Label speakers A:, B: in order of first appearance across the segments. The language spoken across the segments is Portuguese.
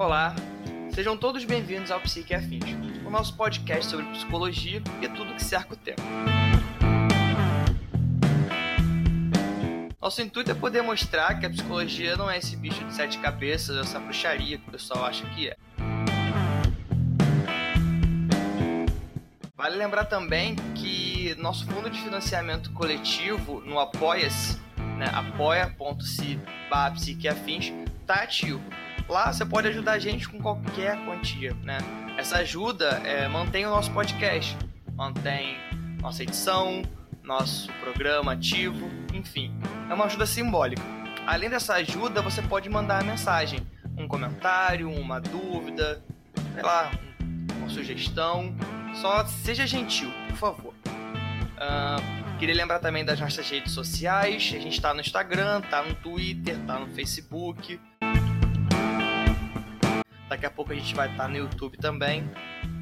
A: Olá, sejam todos bem-vindos ao Psique Afins, o nosso podcast sobre psicologia e tudo que cerca o tema. Nosso intuito é poder mostrar que a psicologia não é esse bicho de sete cabeças, essa bruxaria que o pessoal acha que é. Vale lembrar também que nosso fundo de financiamento coletivo no Apoia-se, né, apoia.se está ativo. Lá você pode ajudar a gente com qualquer quantia, né? Essa ajuda é, mantém o nosso podcast, mantém nossa edição, nosso programa ativo, enfim, é uma ajuda simbólica. Além dessa ajuda, você pode mandar mensagem, um comentário, uma dúvida, sei lá, uma sugestão. Só seja gentil, por favor. Uh, queria lembrar também das nossas redes sociais. A gente está no Instagram, tá no Twitter, tá no Facebook. Daqui a pouco a gente vai estar tá no YouTube também.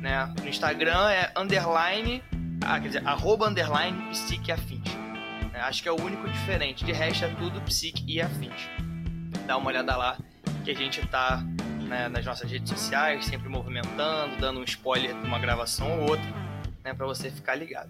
A: Né? No Instagram é underline, ah, quer dizer, arroba underline psique afins. É, acho que é o único diferente. De resto é tudo psique e afins. Dá uma olhada lá que a gente tá né, nas nossas redes sociais, sempre movimentando, dando um spoiler de uma gravação ou outra, né, para você ficar ligado.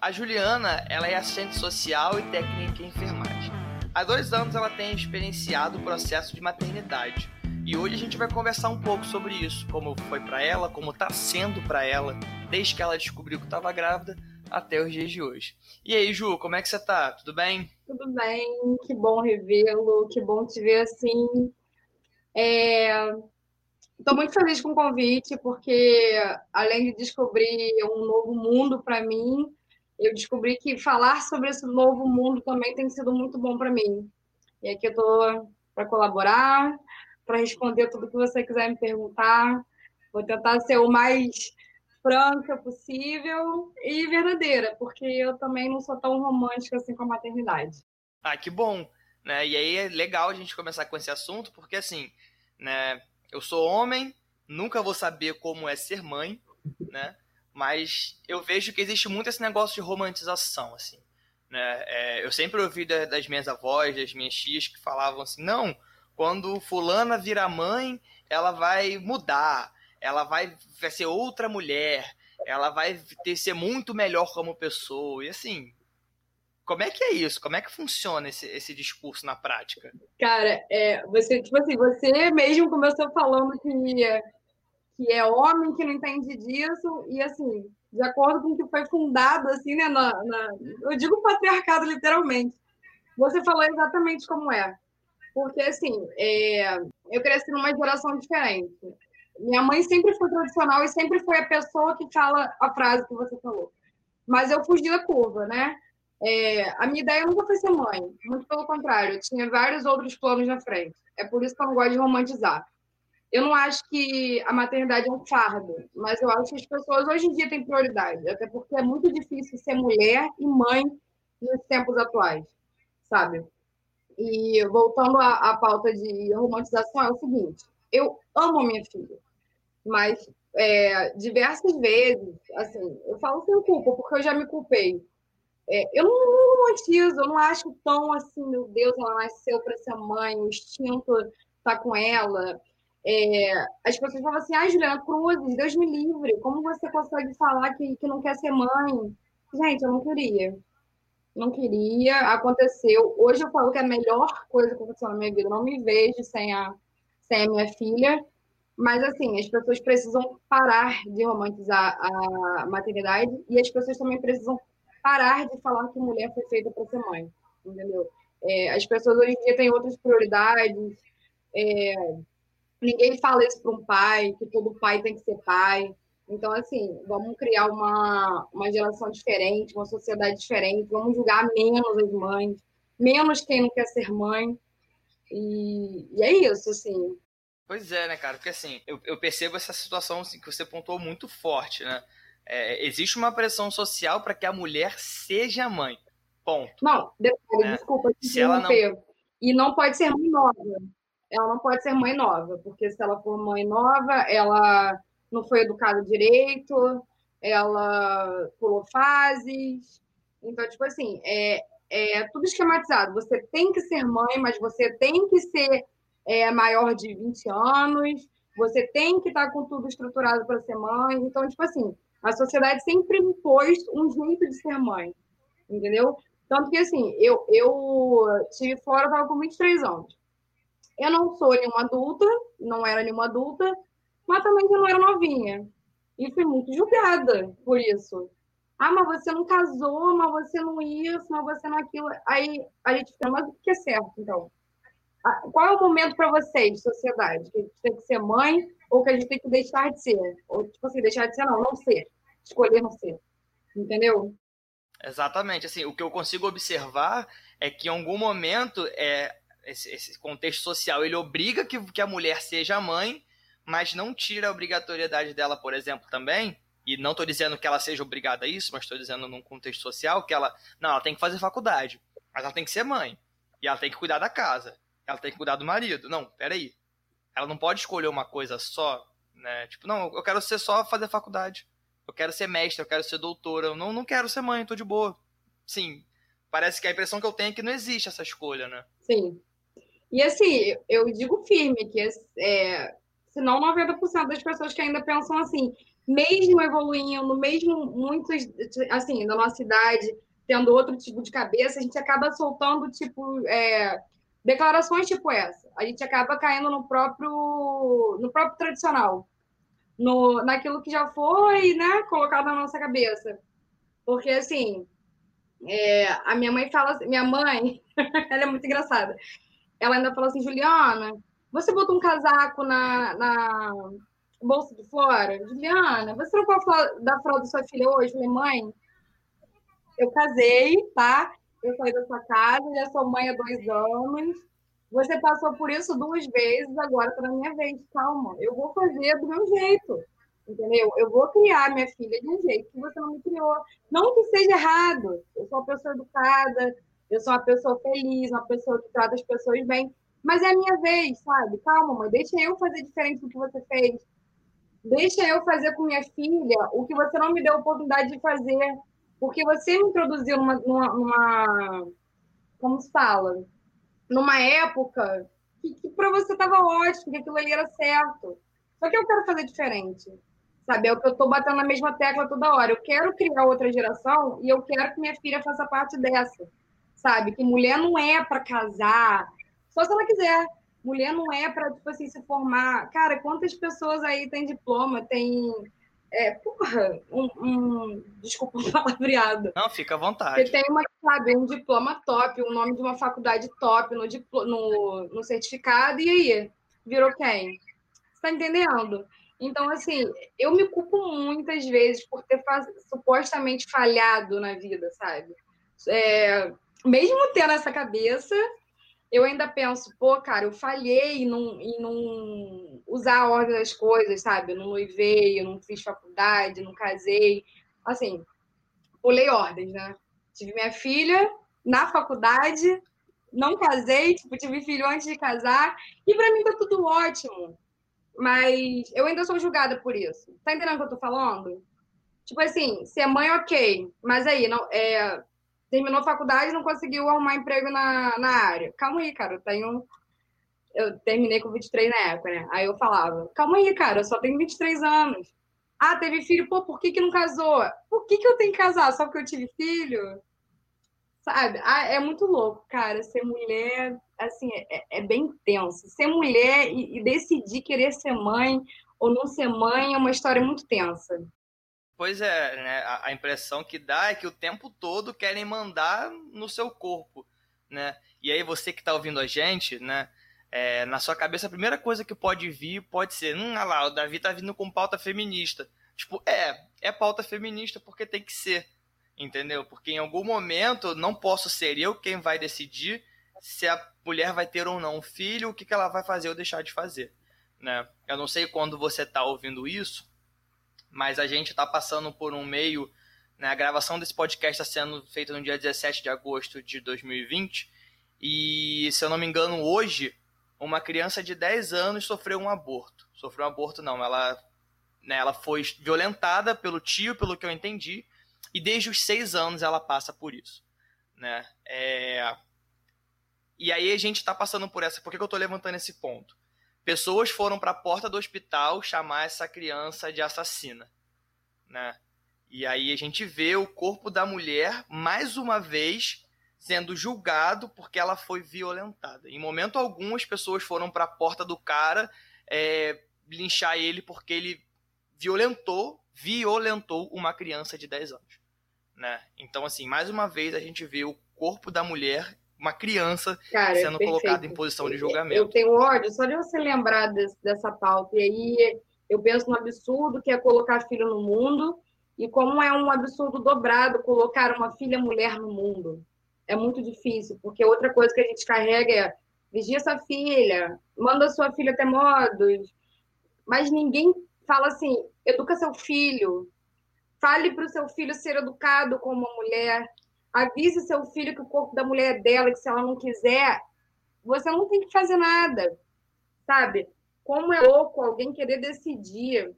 A: A Juliana, ela é assistente social e técnica em enfermagem. Há dois anos ela tem experienciado o processo de maternidade. E hoje a gente vai conversar um pouco sobre isso, como foi para ela, como está sendo para ela, desde que ela descobriu que estava grávida até os dias de hoje. E aí, Ju, como é que você tá? Tudo bem?
B: Tudo bem, que bom revê-lo, que bom te ver assim. Estou é... muito feliz com o convite, porque além de descobrir um novo mundo para mim, eu descobri que falar sobre esse novo mundo também tem sido muito bom para mim. E aqui eu estou para colaborar, para responder tudo que você quiser me perguntar. Vou tentar ser o mais franca possível e verdadeira, porque eu também não sou tão romântica assim com a maternidade.
A: Ah, que bom! Né? E aí é legal a gente começar com esse assunto, porque assim, né, eu sou homem, nunca vou saber como é ser mãe, né? Mas eu vejo que existe muito esse negócio de romantização, assim. Né? É, eu sempre ouvi das minhas avós, das minhas tias, que falavam assim, não, quando fulana vira mãe, ela vai mudar, ela vai, vai ser outra mulher, ela vai ter, ser muito melhor como pessoa, e assim, como é que é isso? Como é que funciona esse, esse discurso na prática?
B: Cara, é, você, tipo assim, você mesmo começou falando que que é homem que não entende disso, e assim, de acordo com o que foi fundado, assim, né, na, na, eu digo patriarcado literalmente, você falou exatamente como é. Porque, assim, é, eu cresci numa geração diferente. Minha mãe sempre foi tradicional e sempre foi a pessoa que fala a frase que você falou. Mas eu fugi da curva, né? É, a minha ideia nunca foi ser mãe, muito pelo contrário, eu tinha vários outros planos na frente. É por isso que eu não gosto de romantizar. Eu não acho que a maternidade é um fardo, mas eu acho que as pessoas hoje em dia têm prioridade, até porque é muito difícil ser mulher e mãe nos tempos atuais, sabe? E voltando à, à pauta de romantização, é o seguinte: eu amo a minha filha, mas é, diversas vezes, assim, eu falo sem culpa, porque eu já me culpei. É, eu não, não romantizo, eu não acho tão assim, meu Deus, ela nasceu para ser mãe, o instinto tá com ela. É, as pessoas falam assim, ah, Juliana Cruzes, Deus me livre, como você consegue falar que, que não quer ser mãe? Gente, eu não queria. Não queria, aconteceu. Hoje eu falo que é a melhor coisa que aconteceu na minha vida. Eu não me vejo sem a, sem a minha filha. Mas, assim, as pessoas precisam parar de romantizar a maternidade e as pessoas também precisam parar de falar que mulher foi feita para ser mãe, entendeu? É, as pessoas hoje em dia têm outras prioridades. É, Ninguém fala isso para um pai, que todo pai tem que ser pai. Então, assim, vamos criar uma, uma geração diferente, uma sociedade diferente, vamos julgar menos as mães, menos quem não quer ser mãe. E, e é isso, assim.
A: Pois é, né, cara? Porque assim, eu, eu percebo essa situação assim, que você pontuou muito forte, né? É, existe uma pressão social para que a mulher seja mãe. Ponto.
B: Não, detalhe, né? desculpa, se ela não... E não pode ser mãe nova ela não pode ser mãe nova, porque se ela for mãe nova, ela não foi educada direito, ela pulou fases. Então, tipo assim, é, é tudo esquematizado. Você tem que ser mãe, mas você tem que ser é, maior de 20 anos, você tem que estar com tudo estruturado para ser mãe. Então, tipo assim, a sociedade sempre impôs um jeito de ser mãe, entendeu? Tanto que, assim, eu, eu tive fora, eu estava com 23 anos. Eu não sou nenhuma adulta, não era nenhuma adulta, mas também eu não era novinha. E fui muito julgada por isso. Ah, mas você não casou, mas você não isso, mas você não aquilo. Aí a gente fica, mas o que é certo, então? Ah, qual é o momento para vocês, sociedade? Que a gente tem que ser mãe ou que a gente tem que deixar de ser? Ou, tipo assim, deixar de ser, não, não ser. Escolher não ser. Entendeu?
A: Exatamente. Assim, o que eu consigo observar é que em algum momento é, esse, esse contexto social ele obriga que, que a mulher seja mãe, mas não tira a obrigatoriedade dela, por exemplo, também. E não estou dizendo que ela seja obrigada a isso, mas estou dizendo num contexto social que ela. Não, ela tem que fazer faculdade, mas ela tem que ser mãe. E ela tem que cuidar da casa. Ela tem que cuidar do marido. Não, peraí. Ela não pode escolher uma coisa só, né? Tipo, não, eu quero ser só fazer faculdade. Eu quero ser mestre, eu quero ser doutora. Eu não, não quero ser mãe, tô de boa. Sim, parece que a impressão que eu tenho é que não existe essa escolha, né?
B: Sim. E assim, eu digo firme que é, se não 90% das pessoas que ainda pensam assim, mesmo evoluindo, mesmo muitos, assim, da nossa idade, tendo outro tipo de cabeça, a gente acaba soltando, tipo, é, declarações tipo essa. A gente acaba caindo no próprio, no próprio tradicional no, naquilo que já foi né, colocado na nossa cabeça. Porque, assim, é, a minha mãe fala, minha mãe, ela é muito engraçada. Ela ainda fala assim, Juliana, você botou um casaco na, na bolsa de fora? Juliana, você pode falar da fralda da sua filha hoje? Falei, mãe, eu casei, tá? Eu saí da sua casa, já sou mãe há dois anos. Você passou por isso duas vezes, agora está na minha vez. Calma, eu vou fazer do meu jeito. Entendeu? Eu vou criar minha filha de um jeito que você não me criou. Não que seja errado. Eu sou uma pessoa educada, eu sou uma pessoa feliz, uma pessoa que trata as pessoas bem. Mas é a minha vez, sabe? Calma, mãe, deixa eu fazer diferente do que você fez. Deixa eu fazer com minha filha o que você não me deu oportunidade de fazer. Porque você me introduziu numa. numa, numa como se fala? numa época que, que para você estava ótimo, que aquilo ali era certo. Só que eu quero fazer diferente. Sabe? É o que eu estou batendo na mesma tecla toda hora. Eu quero criar outra geração e eu quero que minha filha faça parte dessa. Sabe? Que mulher não é para casar, só se ela quiser. Mulher não é para, tipo assim, se formar. Cara, quantas pessoas aí têm diploma, têm é, porra, um, um, desculpa o palavreado.
A: Não, fica à vontade.
B: Você tem uma, sabe, um diploma top, o um nome de uma faculdade top no, no, no certificado, e aí? Virou quem? Você tá entendendo? Então, assim, eu me culpo muitas vezes por ter supostamente falhado na vida, sabe? É, mesmo tendo essa cabeça, eu ainda penso, pô, cara, eu falhei em não, em não usar a ordem das coisas, sabe? Eu não noivei, eu não fiz faculdade, não casei. Assim, pulei ordens, né? Tive minha filha na faculdade, não casei, tipo, tive filho antes de casar, e para mim tá tudo ótimo. Mas eu ainda sou julgada por isso. Tá entendendo o que eu tô falando? Tipo assim, ser mãe, ok. Mas aí, não, é, terminou faculdade e não conseguiu arrumar emprego na, na área. Calma aí, cara, eu tenho. Eu terminei com 23 na época, né? Aí eu falava, calma aí, cara, eu só tenho 23 anos. Ah, teve filho, pô, por que, que não casou? Por que, que eu tenho que casar? Só porque eu tive filho? Sabe? Ah, é muito louco, cara. Ser mulher, assim, é, é bem tenso. Ser mulher e, e decidir querer ser mãe ou não ser mãe é uma história muito tensa.
A: Pois é, né? A, impressão que dá é que o tempo todo querem mandar no seu corpo, né? E aí você que está ouvindo a gente, né? É, na sua cabeça a primeira coisa que pode vir pode ser, hum, olha lá, o Davi tá vindo com pauta feminista. Tipo, é, é pauta feminista porque tem que ser, entendeu? Porque em algum momento não posso ser eu quem vai decidir se a mulher vai ter ou não um filho, o que, que ela vai fazer ou deixar de fazer, né? Eu não sei quando você tá ouvindo isso, mas a gente está passando por um meio. Né, a gravação desse podcast está sendo feita no dia 17 de agosto de 2020. E, se eu não me engano, hoje, uma criança de 10 anos sofreu um aborto. Sofreu um aborto, não. Ela, né, ela foi violentada pelo tio, pelo que eu entendi. E desde os 6 anos ela passa por isso. né? É... E aí a gente está passando por essa. Por que eu estou levantando esse ponto? Pessoas foram para a porta do hospital chamar essa criança de assassina, né? E aí a gente vê o corpo da mulher mais uma vez sendo julgado porque ela foi violentada. Em momento algum as pessoas foram para a porta do cara é, linchar ele porque ele violentou, violentou uma criança de 10 anos, né? Então assim, mais uma vez a gente vê o corpo da mulher uma criança Cara, sendo perfeito. colocada em posição de julgamento.
B: Eu tenho ódio só de você lembrar desse, dessa pauta. E aí eu penso no absurdo que é colocar filho no mundo e como é um absurdo dobrado colocar uma filha mulher no mundo. É muito difícil, porque outra coisa que a gente carrega é vigia sua filha, manda sua filha ter modos, mas ninguém fala assim, educa seu filho, fale para o seu filho ser educado como uma mulher, avise seu filho que o corpo da mulher é dela, que se ela não quiser, você não tem que fazer nada, sabe? Como é louco alguém querer decidir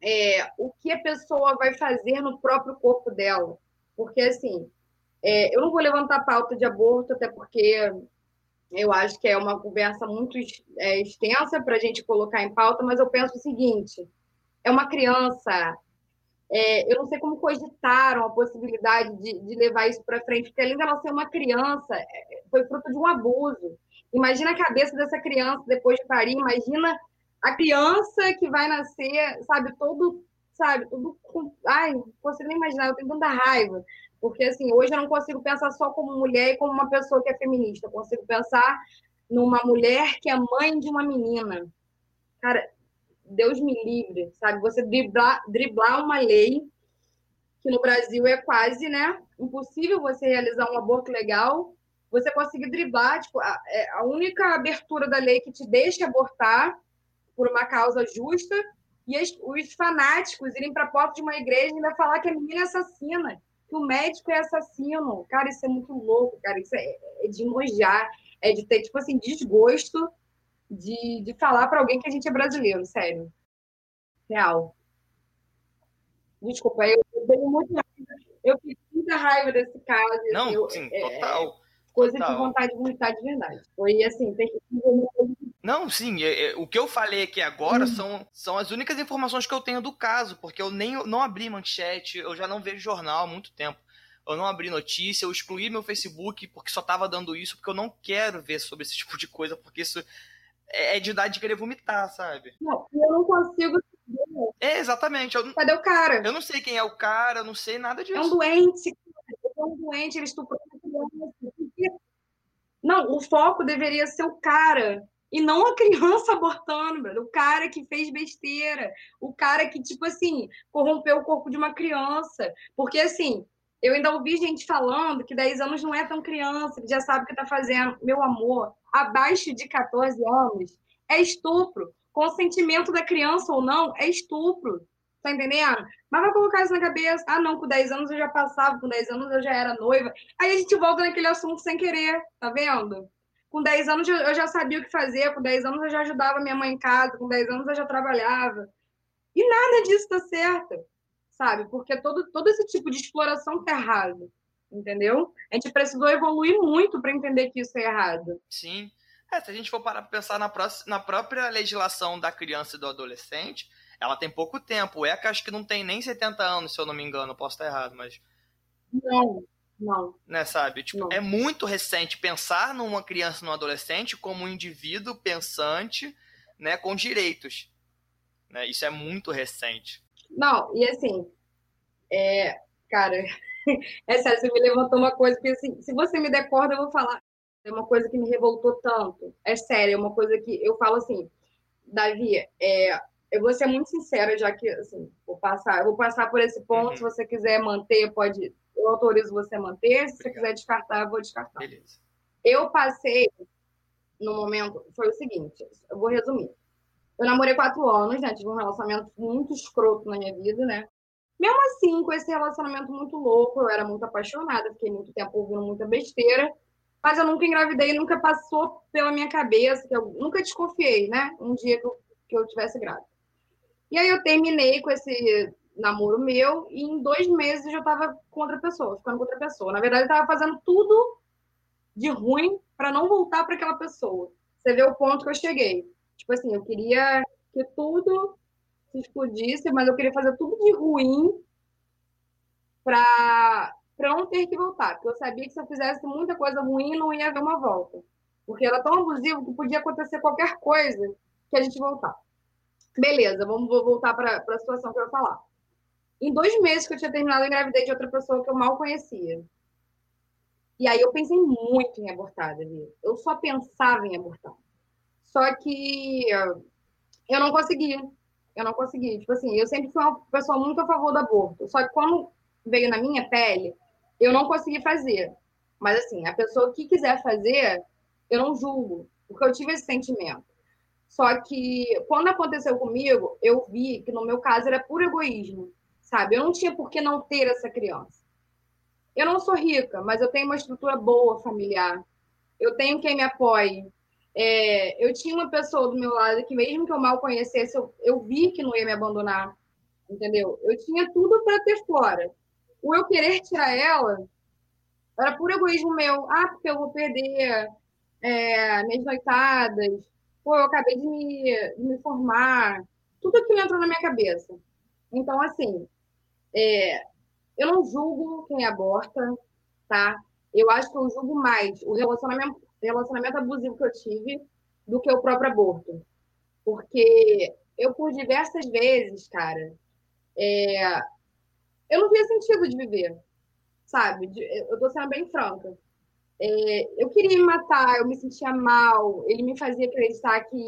B: é, o que a pessoa vai fazer no próprio corpo dela. Porque, assim, é, eu não vou levantar pauta de aborto, até porque eu acho que é uma conversa muito é, extensa para a gente colocar em pauta, mas eu penso o seguinte: é uma criança, é, eu não sei como cogitaram a possibilidade de, de levar isso para frente, porque além dela ser uma criança, é, foi fruto de um abuso. Imagina a cabeça dessa criança depois de parir, imagina a criança que vai nascer, sabe, todo, sabe, tudo. Ai, não consigo nem imaginar, eu tenho tanta raiva. Porque, assim, hoje eu não consigo pensar só como mulher e como uma pessoa que é feminista. Eu consigo pensar numa mulher que é mãe de uma menina. Cara, Deus me livre, sabe? Você driblar, driblar uma lei que no Brasil é quase, né, impossível você realizar um aborto legal, você conseguir driblar, tipo, a, é, a única abertura da lei que te deixa abortar por uma causa justa e as, os fanáticos irem para a porta de uma igreja e ainda falar que a menina é assassina, que o médico é assassino. Cara, isso é muito louco, cara. Isso é, é de nojar, é de ter, tipo assim, desgosto de, de falar para alguém que a gente é brasileiro, sério. Real. Desculpa, eu, eu tenho muita raiva. Eu fiz muita raiva desse caso. Assim,
A: Não,
B: eu,
A: sim, é, total.
B: Coisa
A: total.
B: de vontade de vomitar de verdade. Foi assim, tem que
A: não, sim, é, é, o que eu falei aqui agora hum. são, são as únicas informações que eu tenho do caso, porque eu nem não abri manchete, eu já não vejo jornal há muito tempo. Eu não abri notícia, eu excluí meu Facebook porque só tava dando isso, porque eu não quero ver sobre esse tipo de coisa, porque isso é, é de idade de querer vomitar, sabe?
B: Não, eu não consigo
A: É, exatamente. Eu,
B: Cadê o cara?
A: Eu não sei quem é o cara, eu não sei nada disso.
B: É um doente, é um doente, ele estuprou uma criança. Não, o foco deveria ser o cara. E não a criança abortando, o cara que fez besteira, o cara que, tipo assim, corrompeu o corpo de uma criança. Porque, assim, eu ainda ouvi gente falando que 10 anos não é tão criança, que já sabe o que está fazendo. Meu amor, abaixo de 14 anos é estupro. Consentimento da criança ou não é estupro. Tá entendendo? Mas vai colocar isso na cabeça. Ah, não, com 10 anos eu já passava, com 10 anos eu já era noiva. Aí a gente volta naquele assunto sem querer, tá vendo? Com 10 anos eu já sabia o que fazer, com 10 anos eu já ajudava minha mãe em casa, com 10 anos eu já trabalhava. E nada disso tá certo sabe? Porque todo, todo esse tipo de exploração tá errado, entendeu? A gente precisou evoluir muito para entender que isso é errado.
A: Sim. É, se a gente for parar para pensar na, próxima, na própria legislação da criança e do adolescente, ela tem pouco tempo. O ECA acho que não tem nem 70 anos, se eu não me engano, posso estar errado, mas.
B: Não, não.
A: Né, sabe? Tipo,
B: não.
A: é muito recente pensar numa criança e num adolescente como um indivíduo pensante, né, com direitos. Né? Isso é muito recente.
B: Não, e assim, é, cara, sério, você me levantou uma coisa que, assim, se você me der corda, eu vou falar. É uma coisa que me revoltou tanto. É sério, é uma coisa que eu falo assim, Davi, é, eu vou ser muito sincera, já que, assim, vou passar, eu vou passar por esse ponto, uhum. se você quiser manter, pode, eu autorizo você a manter, se Obrigado. você quiser descartar, eu vou descartar.
A: Beleza.
B: Eu passei, no momento, foi o seguinte, eu vou resumir. Eu namorei quatro anos, né? Tive um relacionamento muito escroto na minha vida, né? Mesmo assim, com esse relacionamento muito louco, eu era muito apaixonada, fiquei muito tempo ouvindo muita besteira, mas eu nunca engravidei, nunca passou pela minha cabeça, que eu nunca desconfiei, né? Um dia que eu, que eu tivesse grávida. E aí eu terminei com esse namoro meu, e em dois meses eu já estava com outra pessoa, ficando com outra pessoa. Na verdade, eu estava fazendo tudo de ruim para não voltar para aquela pessoa. Você vê o ponto que eu cheguei. Tipo assim, eu queria que tudo se explodisse, mas eu queria fazer tudo de ruim para não ter que voltar. Porque eu sabia que se eu fizesse muita coisa ruim, não ia haver uma volta. Porque era tão abusivo que podia acontecer qualquer coisa que a gente voltar. Beleza, vamos vou voltar para a situação que eu ia falar. Em dois meses que eu tinha terminado, eu engravidei de outra pessoa que eu mal conhecia. E aí eu pensei muito em abortar, Davi. Eu só pensava em abortar. Só que eu não conseguia. Eu não consegui. Tipo assim, eu sempre fui uma pessoa muito a favor do aborto. Só que quando veio na minha pele, eu não consegui fazer. Mas assim, a pessoa que quiser fazer, eu não julgo, porque eu tive esse sentimento. Só que quando aconteceu comigo, eu vi que no meu caso era puro egoísmo, sabe? Eu não tinha por que não ter essa criança. Eu não sou rica, mas eu tenho uma estrutura boa familiar. Eu tenho quem me apoie. É, eu tinha uma pessoa do meu lado que, mesmo que eu mal conhecesse, eu, eu vi que não ia me abandonar, entendeu? Eu tinha tudo para ter fora. O eu querer tirar ela era puro egoísmo meu. Ah, porque eu vou perder é, minhas noitadas. Pô, eu acabei de me, de me formar. Tudo aquilo entrou na minha cabeça. Então, assim, é, eu não julgo quem aborta, tá? Eu acho que eu julgo mais o relacionamento relacionamento abusivo que eu tive do que o próprio aborto. Porque eu, por diversas vezes, cara, é... eu não via sentido de viver, sabe? Eu tô sendo bem franca. É... eu queria me matar, eu me sentia mal, ele me fazia acreditar que,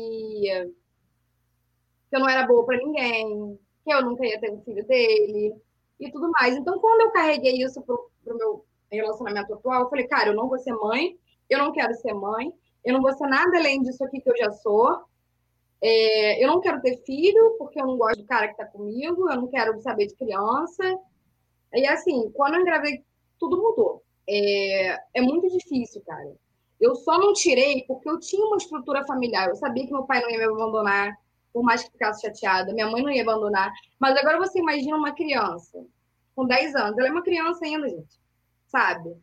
B: que eu não era boa para ninguém, que eu nunca ia ter um filho dele e tudo mais. Então, quando eu carreguei isso pro, pro meu relacionamento atual, eu falei, cara, eu não vou ser mãe, eu não quero ser mãe, eu não vou ser nada além disso aqui que eu já sou. É, eu não quero ter filho, porque eu não gosto do cara que está comigo, eu não quero saber de criança. E assim, quando eu engravidei, tudo mudou. É, é muito difícil, cara. Eu só não tirei porque eu tinha uma estrutura familiar. Eu sabia que meu pai não ia me abandonar, por mais que ficasse chateada. Minha mãe não ia abandonar. Mas agora você imagina uma criança com 10 anos. Ela é uma criança ainda, gente. Sabe?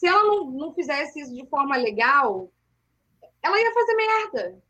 B: Se ela não, não fizesse isso de forma legal, ela ia fazer merda.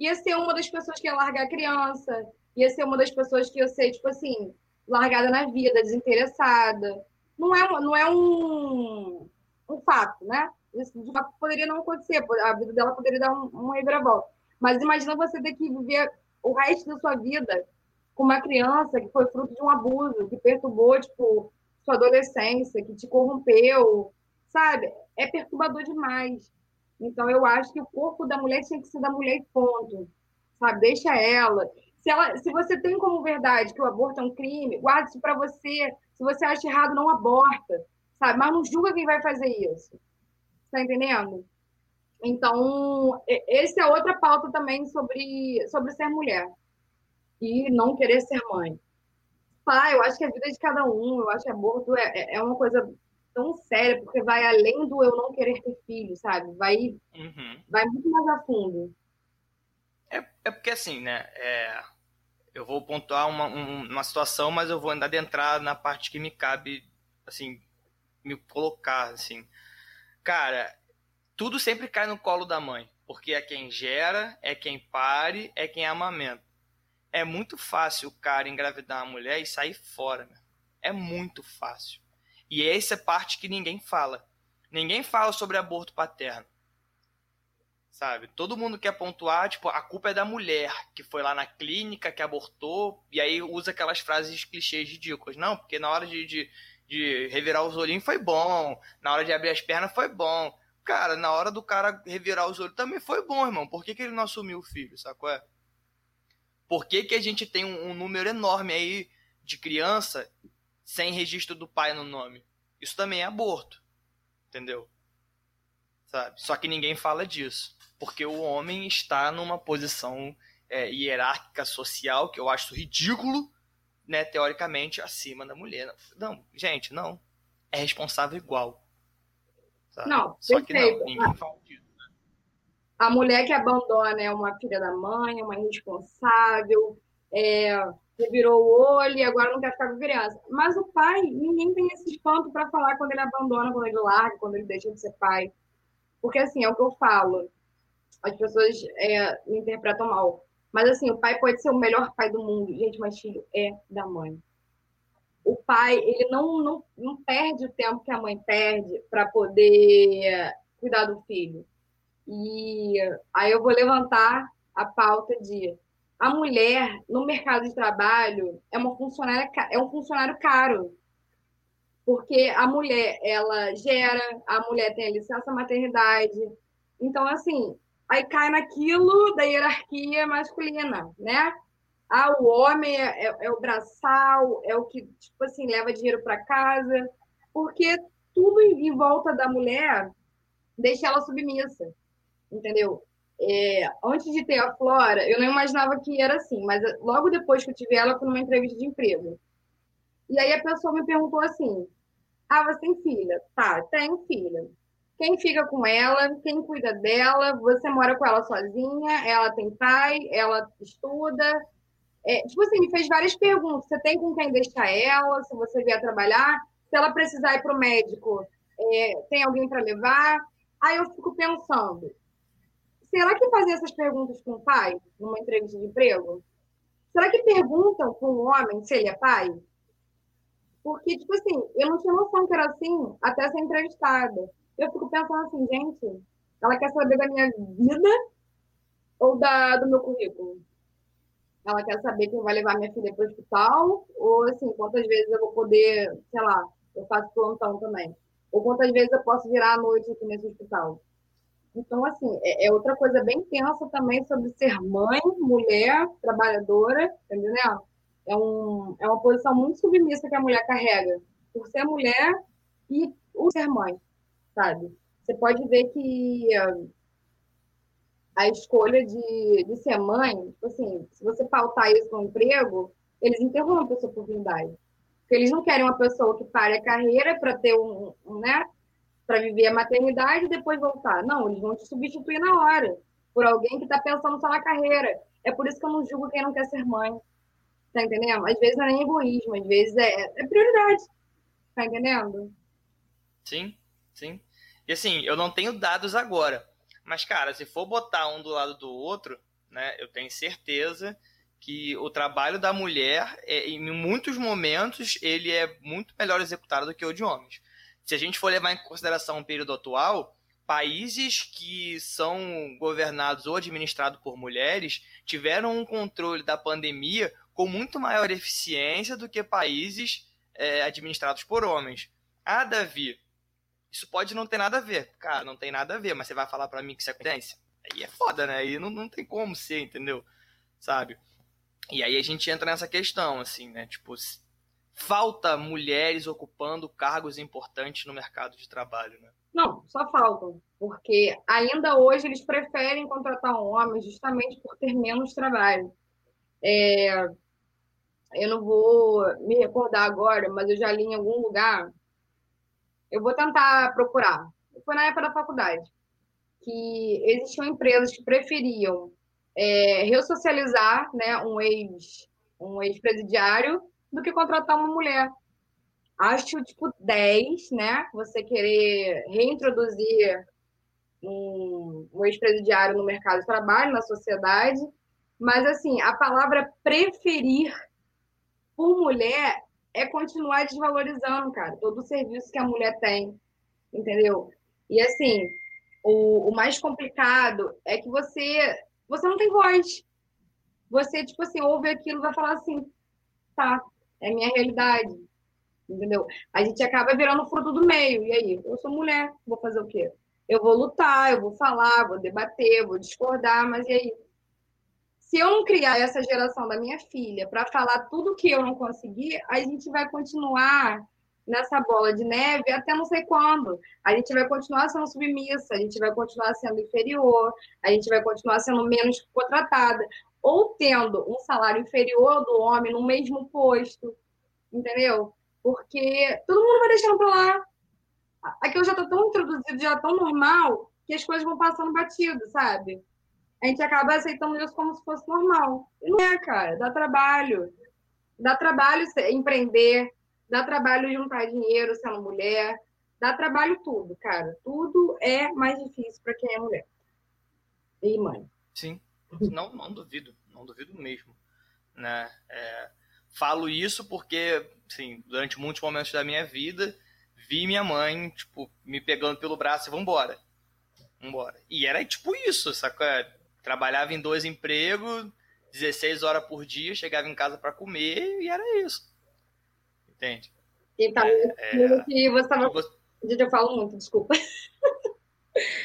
B: Ia ser uma das pessoas que ia largar a criança, ia ser uma das pessoas que ia ser, tipo assim, largada na vida, desinteressada. Não é, não é um, um fato, né? Isso poderia não acontecer, a vida dela poderia dar um, uma reviravolta. Mas imagina você ter que viver o resto da sua vida com uma criança que foi fruto de um abuso, que perturbou, tipo, sua adolescência, que te corrompeu, sabe? É perturbador demais. Então, eu acho que o corpo da mulher tinha que ser da mulher e ponto, sabe? Deixa ela. Se, ela, se você tem como verdade que o aborto é um crime, guarde isso para você. Se você acha errado, não aborta, sabe? Mas não julga quem vai fazer isso. Tá entendendo? Então, esse é outra pauta também sobre, sobre ser mulher e não querer ser mãe. Pai, eu acho que a vida é de cada um, eu acho que aborto é, é, é uma coisa tão séria, porque vai além do eu não querer ter filho, sabe? Vai, uhum. vai muito mais a fundo.
A: É, é porque assim, né? É, eu vou pontuar uma, uma situação, mas eu vou ainda adentrar na parte que me cabe, assim, me colocar, assim. Cara, tudo sempre cai no colo da mãe, porque é quem gera, é quem pare, é quem amamenta. É muito fácil o cara engravidar uma mulher e sair fora, meu. É muito fácil. E essa é parte que ninguém fala. Ninguém fala sobre aborto paterno. Sabe? Todo mundo quer pontuar, tipo, a culpa é da mulher que foi lá na clínica, que abortou, e aí usa aquelas frases clichês ridículas. Não, porque na hora de, de, de revirar os olhinhos foi bom, na hora de abrir as pernas foi bom. Cara, na hora do cara revirar os olhos também foi bom, irmão. Por que, que ele não assumiu o filho, sacou? É? Por que, que a gente tem um, um número enorme aí de criança sem registro do pai no nome. Isso também é aborto. Entendeu? Sabe? Só que ninguém fala disso. Porque o homem está numa posição é, hierárquica social, que eu acho ridículo, né, teoricamente, acima da mulher. Não, gente, não. É responsável igual.
B: Sabe? Não, Só que não, ninguém fala disso. Né? A mulher que abandona é uma filha da mãe, é uma irresponsável, é, virou o olho e agora não quer ficar com criança. Mas o pai, ninguém tem esse espanto para falar quando ele abandona, quando ele larga, quando ele deixa de ser pai. Porque, assim, é o que eu falo. As pessoas é, me interpretam mal. Mas, assim, o pai pode ser o melhor pai do mundo. Gente, mas filho é da mãe. O pai, ele não, não, não perde o tempo que a mãe perde para poder cuidar do filho. E aí eu vou levantar a pauta de a mulher no mercado de trabalho é uma funcionária é um funcionário caro. Porque a mulher ela gera a mulher tem a licença maternidade. Então assim aí cai naquilo da hierarquia masculina né? Ah o homem é, é, é o braçal é o que tipo assim leva dinheiro para casa. Porque tudo em volta da mulher deixa ela submissa entendeu é, antes de ter a Flora, eu não imaginava que era assim, mas logo depois que eu tive ela, fui numa entrevista de emprego. E aí a pessoa me perguntou assim: Ah, você tem filha? Tá, tenho filha. Quem fica com ela? Quem cuida dela? Você mora com ela sozinha? Ela tem pai? Ela estuda? É, tipo assim, me fez várias perguntas. Você tem com quem deixar ela? Se você vier trabalhar? Se ela precisar ir para o médico, é, tem alguém para levar? Aí eu fico pensando, será que fazer essas perguntas com o pai, numa entrevista de emprego? Será que perguntam com um homem se ele é pai? Porque, tipo assim, eu não tinha noção que era assim até ser entrevistada. Eu fico pensando assim, gente, ela quer saber da minha vida ou da, do meu currículo? Ela quer saber quem vai levar minha filha para o hospital? Ou, assim, quantas vezes eu vou poder, sei lá, eu faço plantão também. Ou quantas vezes eu posso virar à noite aqui nesse hospital? Então, assim, é, é, outra coisa bem tensa também sobre ser mãe, mulher, trabalhadora, entendeu? É, um, é uma posição muito submissa que a mulher carrega, por ser mulher e por ser mãe, sabe? Você pode ver que a escolha de, de ser mãe, tipo assim, se você pautar isso no emprego, eles interrompem essa oportunidade. Porque eles não querem uma pessoa que pare a carreira para ter um, um, né, para viver a maternidade e depois voltar. Não, eles vão te substituir na hora por alguém que está pensando só na carreira. É por isso que eu não julgo quem não quer ser mãe. Tá entendendo? Às vezes não é nem egoísmo, às vezes é, é prioridade. Tá entendendo?
A: Sim, sim. E assim, eu não tenho dados agora. Mas, cara, se for botar um do lado do outro, né, eu tenho certeza que o trabalho da mulher, é, em muitos momentos, ele é muito melhor executado do que o de homens se a gente for levar em consideração o período atual, países que são governados ou administrados por mulheres tiveram um controle da pandemia com muito maior eficiência do que países é, administrados por homens. Ah, Davi, isso pode não ter nada a ver. Cara, não tem nada a ver, mas você vai falar para mim que isso é coincidência? Aí é foda, né? Aí não, não tem como ser, entendeu? Sabe? E aí a gente entra nessa questão, assim, né? Tipo, falta mulheres ocupando cargos importantes no mercado de trabalho, né?
B: Não, só faltam, porque ainda hoje eles preferem contratar homem justamente por ter menos trabalho. É, eu não vou me recordar agora, mas eu já li em algum lugar. Eu vou tentar procurar. Foi na época da faculdade que existiam empresas que preferiam é, ressocializar, né, um ex um ex-presidiário do que contratar uma mulher. Acho, tipo, 10, né? Você querer reintroduzir um, um ex-presidiário no mercado de trabalho, na sociedade. Mas, assim, a palavra preferir por mulher é continuar desvalorizando, cara, todo o serviço que a mulher tem, entendeu? E, assim, o, o mais complicado é que você, você não tem voz. Você, tipo assim, ouve aquilo e vai falar assim, tá, é minha realidade, entendeu? A gente acaba virando fruto do meio. E aí, eu sou mulher, vou fazer o quê? Eu vou lutar, eu vou falar, vou debater, vou discordar, mas e aí? Se eu não criar essa geração da minha filha para falar tudo que eu não consegui, a gente vai continuar nessa bola de neve até não sei quando. A gente vai continuar sendo submissa, a gente vai continuar sendo inferior, a gente vai continuar sendo menos contratada ou tendo um salário inferior ao do homem no mesmo posto, entendeu? Porque todo mundo vai deixando para lá. Aquilo já está tão introduzido, já tão normal, que as coisas vão passando batido, sabe? A gente acaba aceitando isso como se fosse normal. E não é, cara, dá trabalho. Dá trabalho empreender, dá trabalho juntar dinheiro sendo mulher, dá trabalho tudo, cara. Tudo é mais difícil para quem é mulher. E mãe.
A: Sim, não, não duvido, não duvido mesmo. Né? É, falo isso porque, assim, durante muitos momentos da minha vida, vi minha mãe, tipo, me pegando pelo braço e vambora. Vambora. E era tipo isso, saca? Trabalhava em dois empregos, 16 horas por dia, chegava em casa para comer e era isso. Entende?
B: Então, é, que você estava. Eu falo muito, desculpa.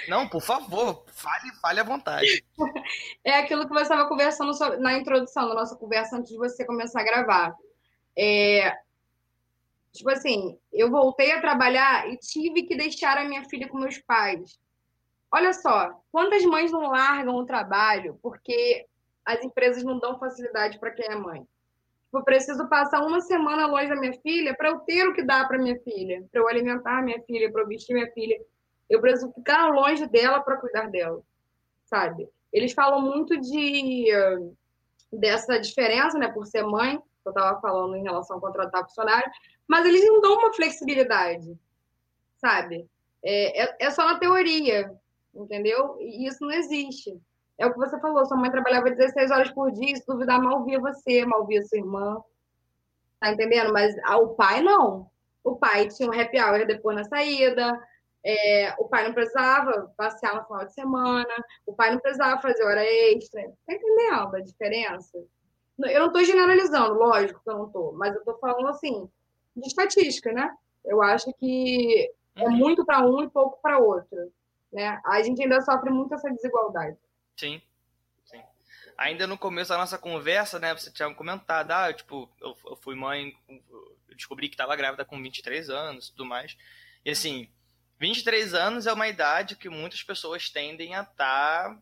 A: Não, por favor, fale, fale à vontade.
B: É aquilo que você estava conversando na introdução da nossa conversa antes de você começar a gravar. É, tipo assim, eu voltei a trabalhar e tive que deixar a minha filha com meus pais. Olha só, quantas mães não largam o trabalho porque as empresas não dão facilidade para quem é mãe? Eu preciso passar uma semana longe da minha filha para eu ter o que dar para minha filha, para eu alimentar minha filha, para eu vestir minha filha. Eu preciso ficar longe dela para cuidar dela, sabe? Eles falam muito de dessa diferença, né, por ser mãe, que eu estava falando em relação ao contratar funcionário, mas eles não dão uma flexibilidade, sabe? É, é, é só na teoria, entendeu? E isso não existe. É o que você falou, sua mãe trabalhava 16 horas por dia, se duvidar, mal via você, mal via sua irmã. Tá entendendo? Mas ah, o pai não. O pai tinha um happy hour depois na saída, é, o pai não precisava passear no final de semana, o pai não precisava fazer hora extra. Tá entendendo a diferença? Eu não estou generalizando, lógico que eu não estou, mas eu estou falando assim, de estatística, né? Eu acho que é uhum. muito para um e pouco para outro. Né? A gente ainda sofre muito essa desigualdade.
A: Sim, sim. Ainda no começo da nossa conversa, né, você tinha comentado, ah, tipo, eu, eu fui mãe, eu descobri que estava grávida com 23 anos e tudo mais. E assim, 23 anos é uma idade que muitas pessoas tendem a estar tá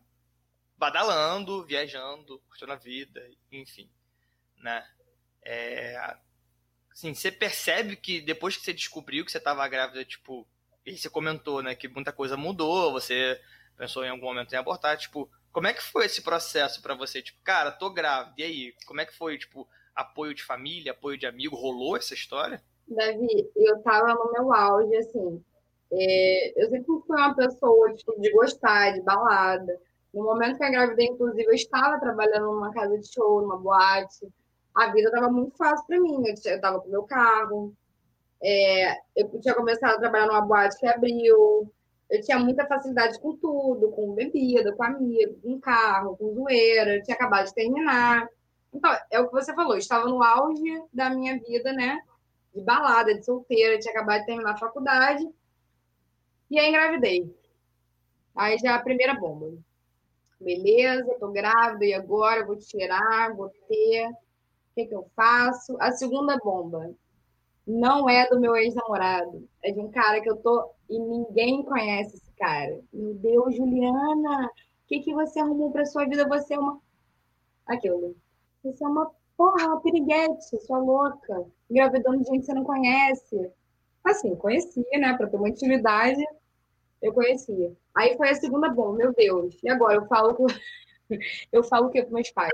A: badalando, viajando, curtindo a vida, enfim, né? É, assim, você percebe que depois que você descobriu que você estava grávida, tipo, e você comentou, né, que muita coisa mudou, você pensou em algum momento em abortar, tipo, como é que foi esse processo para você? Tipo, cara, tô grávida, e aí? Como é que foi, tipo, apoio de família, apoio de amigo? Rolou essa história?
B: Davi, eu tava no meu auge, assim. É, eu sempre fui uma pessoa tipo, de gostar, de balada. No momento que eu engravidei, inclusive, eu estava trabalhando numa casa de show, numa boate. A vida estava muito fácil para mim. Eu estava com meu carro. É, eu tinha começado a trabalhar numa boate que abriu eu tinha muita facilidade com tudo, com bebida, com amigo, com carro, com zoeira, eu tinha acabado de terminar. Então, é o que você falou, eu estava no auge da minha vida, né? De balada, de solteira, eu tinha acabado de terminar a faculdade. E aí engravidei. Aí já é a primeira bomba. Beleza, tô grávida, e agora? Vou tirar, vou ter. O que, que eu faço? A segunda bomba não é do meu ex-namorado. É de um cara que eu tô e ninguém conhece esse cara. Meu Deus, Juliana, o que, que você arrumou para sua vida? Você é uma. Aquilo. Você é uma porra, uma piriguete, sua louca. Engravidando de gente que você não conhece. Assim, conhecia, né? Para ter uma intimidade, eu conhecia. Aí foi a segunda bomba, meu Deus. E agora? Eu falo, eu falo o que para meus pais?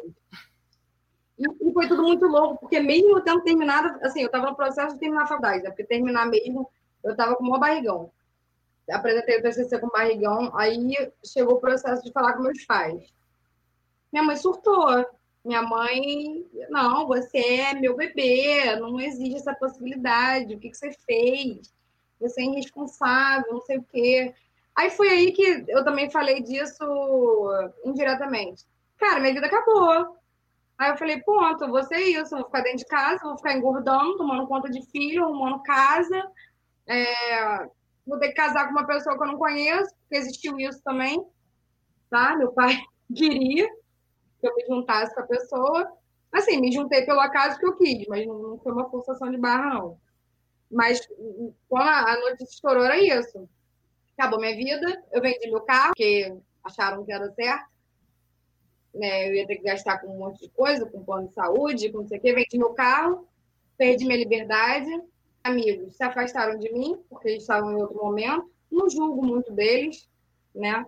B: E, foi tudo muito louco, porque mesmo eu tendo terminado, assim, eu estava no processo de terminar a faculdade, né? Porque terminar mesmo, eu estava com o maior barrigão. Apresentei o TCC com barrigão, aí chegou o processo de falar com meus pais. Minha mãe surtou. Minha mãe, não, você é meu bebê, não existe essa possibilidade, o que, que você fez? Você é irresponsável, não sei o quê. Aí foi aí que eu também falei disso indiretamente. Cara, minha vida acabou Aí eu falei, ponto, vou ser isso, vou ficar dentro de casa, vou ficar engordando, tomando conta de filho, arrumando casa. É, vou ter que casar com uma pessoa que eu não conheço, porque existiu isso também. Tá? Meu pai queria que eu me juntasse com a pessoa. Assim, me juntei pelo acaso que eu quis, mas não foi uma forçação de barra, não. Mas quando a noite estourou, era isso. Acabou minha vida, eu vendi meu carro, porque acharam que era certo né? Eu ia ter que gastar com um monte de coisa, com plano de saúde, com não sei o quê. Vendi meu carro, perdi minha liberdade. Amigos se afastaram de mim, porque eles estavam em outro momento. Não julgo muito deles, né?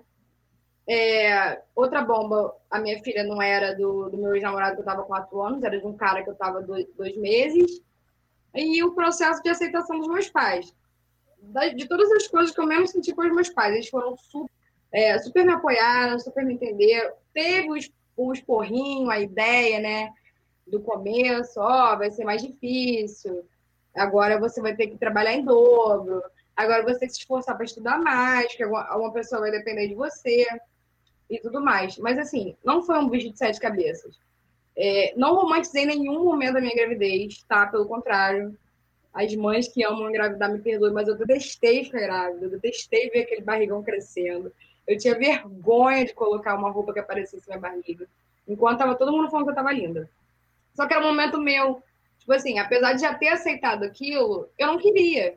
B: É, outra bomba, a minha filha não era do, do meu ex-namorado que eu estava quatro anos, era de um cara que eu estava dois, dois, meses. E o processo de aceitação dos meus pais. de todas as coisas que eu menos senti com os meus pais. Eles foram super, é, super me apoiaram, super me entenderam. Teve os, os porrinhos, a ideia, né? Do começo, ó, oh, vai ser mais difícil. Agora você vai ter que trabalhar em dobro. Agora você tem que se esforçar para estudar mais, porque alguma pessoa vai depender de você e tudo mais. Mas, assim, não foi um bicho de sete cabeças. É, não romantizei nenhum momento da minha gravidez, tá? Pelo contrário. As mães que amam engravidar me perdoem, mas eu detestei ficar grávida, eu detestei ver aquele barrigão crescendo. Eu tinha vergonha de colocar uma roupa que aparecesse na barriga. Enquanto tava todo mundo falando que eu tava linda. Só que era um momento meu. Tipo assim, apesar de já ter aceitado aquilo, eu não queria.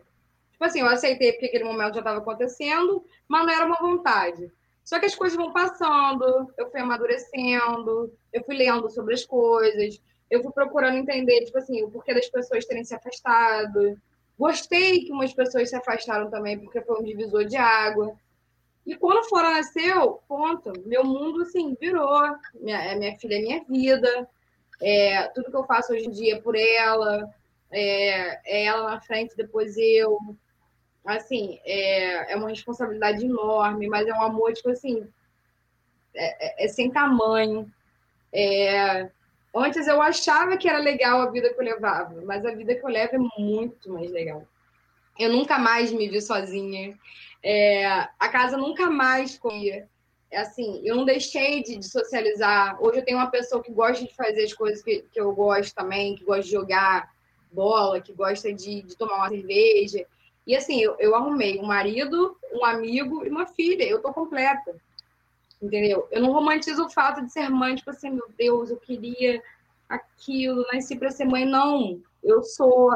B: Tipo assim, eu aceitei porque aquele momento já estava acontecendo, mas não era uma vontade. Só que as coisas vão passando, eu fui amadurecendo, eu fui lendo sobre as coisas, eu fui procurando entender, tipo assim, o porquê das pessoas terem se afastado. Gostei que umas pessoas se afastaram também, porque foi um divisor de água. E quando Flora nasceu, ponto, meu mundo, assim, virou. Minha, minha filha é minha vida. É, tudo que eu faço hoje em dia é por ela. É, é ela na frente, depois eu assim, é, é uma responsabilidade enorme, mas é um amor, tipo assim, é, é, é sem tamanho. É, antes eu achava que era legal a vida que eu levava, mas a vida que eu levo é muito mais legal. Eu nunca mais me vi sozinha. É, a casa nunca mais comia. É assim, eu não deixei de, de, socializar. Hoje eu tenho uma pessoa que gosta de fazer as coisas que, que eu gosto também, que gosta de jogar bola, que gosta de, de tomar uma cerveja. E assim, eu, eu arrumei um marido, um amigo e uma filha. Eu tô completa. Entendeu? Eu não romantizo o fato de ser mãe, tipo assim, meu Deus, eu queria aquilo, nasci para ser mãe. Não. Eu sou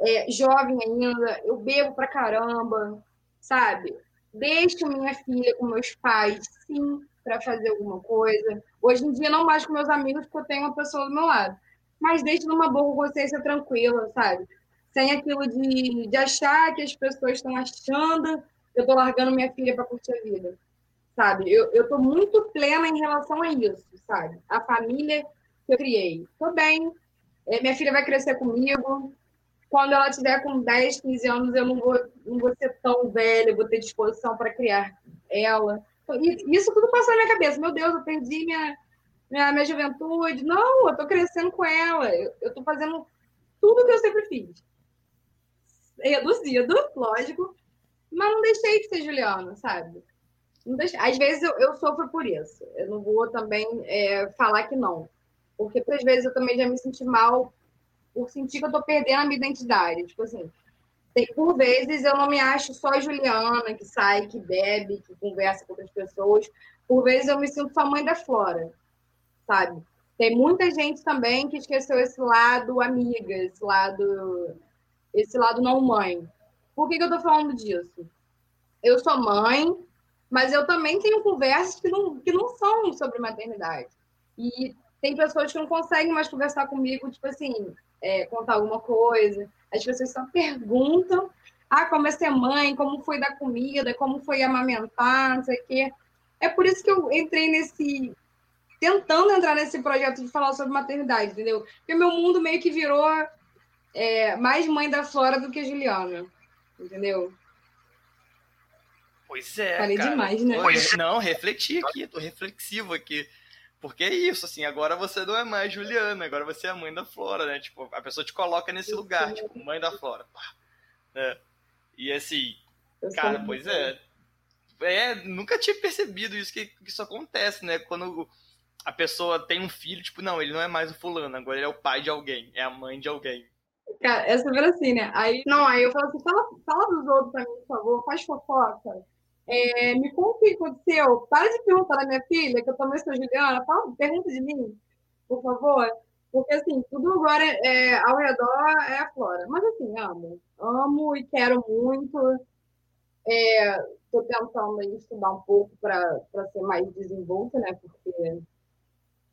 B: é, jovem ainda, eu bebo pra caramba, sabe? Deixo minha filha com meus pais, sim, para fazer alguma coisa. Hoje em dia, não mais com meus amigos, porque eu tenho uma pessoa do meu lado. Mas deixo numa boa consciência tranquila, sabe? Sem aquilo de, de achar que as pessoas estão achando que eu estou largando minha filha para curtir a vida, sabe? Eu estou muito plena em relação a isso, sabe? A família que eu criei. Estou bem, é, minha filha vai crescer comigo. Quando ela tiver com 10, 15 anos, eu não vou, não vou ser tão velha, vou ter disposição para criar ela. Isso tudo passou na minha cabeça. Meu Deus, eu perdi minha, minha, minha juventude. Não, eu estou crescendo com ela. Eu estou fazendo tudo que eu sempre fiz reduzido, lógico, mas não deixei de ser Juliana, sabe? Às vezes eu, eu sofro por isso. Eu não vou também é, falar que não. Porque às vezes eu também já me senti mal por sentir que eu tô perdendo a minha identidade. Tipo assim, tem, por vezes eu não me acho só Juliana, que sai, que bebe, que conversa com outras pessoas. Por vezes eu me sinto só mãe da Flora, sabe? Tem muita gente também que esqueceu esse lado amiga, esse lado esse lado não mãe. Por que, que eu estou falando disso? Eu sou mãe, mas eu também tenho conversas que não, que não são sobre maternidade. E tem pessoas que não conseguem mais conversar comigo, tipo assim, é, contar alguma coisa. As pessoas só perguntam, ah, como é ser mãe, como foi dar comida, como foi amamentar, não sei o quê. É por isso que eu entrei nesse, tentando entrar nesse projeto de falar sobre maternidade, entendeu? Porque meu mundo meio que virou é, mais mãe da Flora do que a Juliana. Entendeu?
A: Pois é.
B: Falei
A: cara.
B: demais, né?
A: Pois, não, refleti aqui, tô reflexivo aqui. Porque é isso, assim, agora você não é mais Juliana, agora você é a mãe da Flora, né? Tipo, a pessoa te coloca nesse lugar, tipo, mãe da Flora. É. E assim, cara, pois é. É, nunca tinha percebido isso, que, que isso acontece, né? Quando a pessoa tem um filho, tipo, não, ele não é mais o fulano, agora ele é o pai de alguém, é a mãe de alguém.
B: Cara, é super assim, né? Aí, não, aí eu falo assim, fala, fala dos outros pra mim, por favor, faz fofoca. É, me conta o que aconteceu. Para de perguntar da minha filha, que eu também sou Juliana. Fala, pergunta de mim, por favor. Porque, assim, tudo agora é, ao redor é a Flora. Mas, assim, amo. Amo e quero muito. Estou é, tentando estudar um pouco para ser mais desenvolta, né? Porque,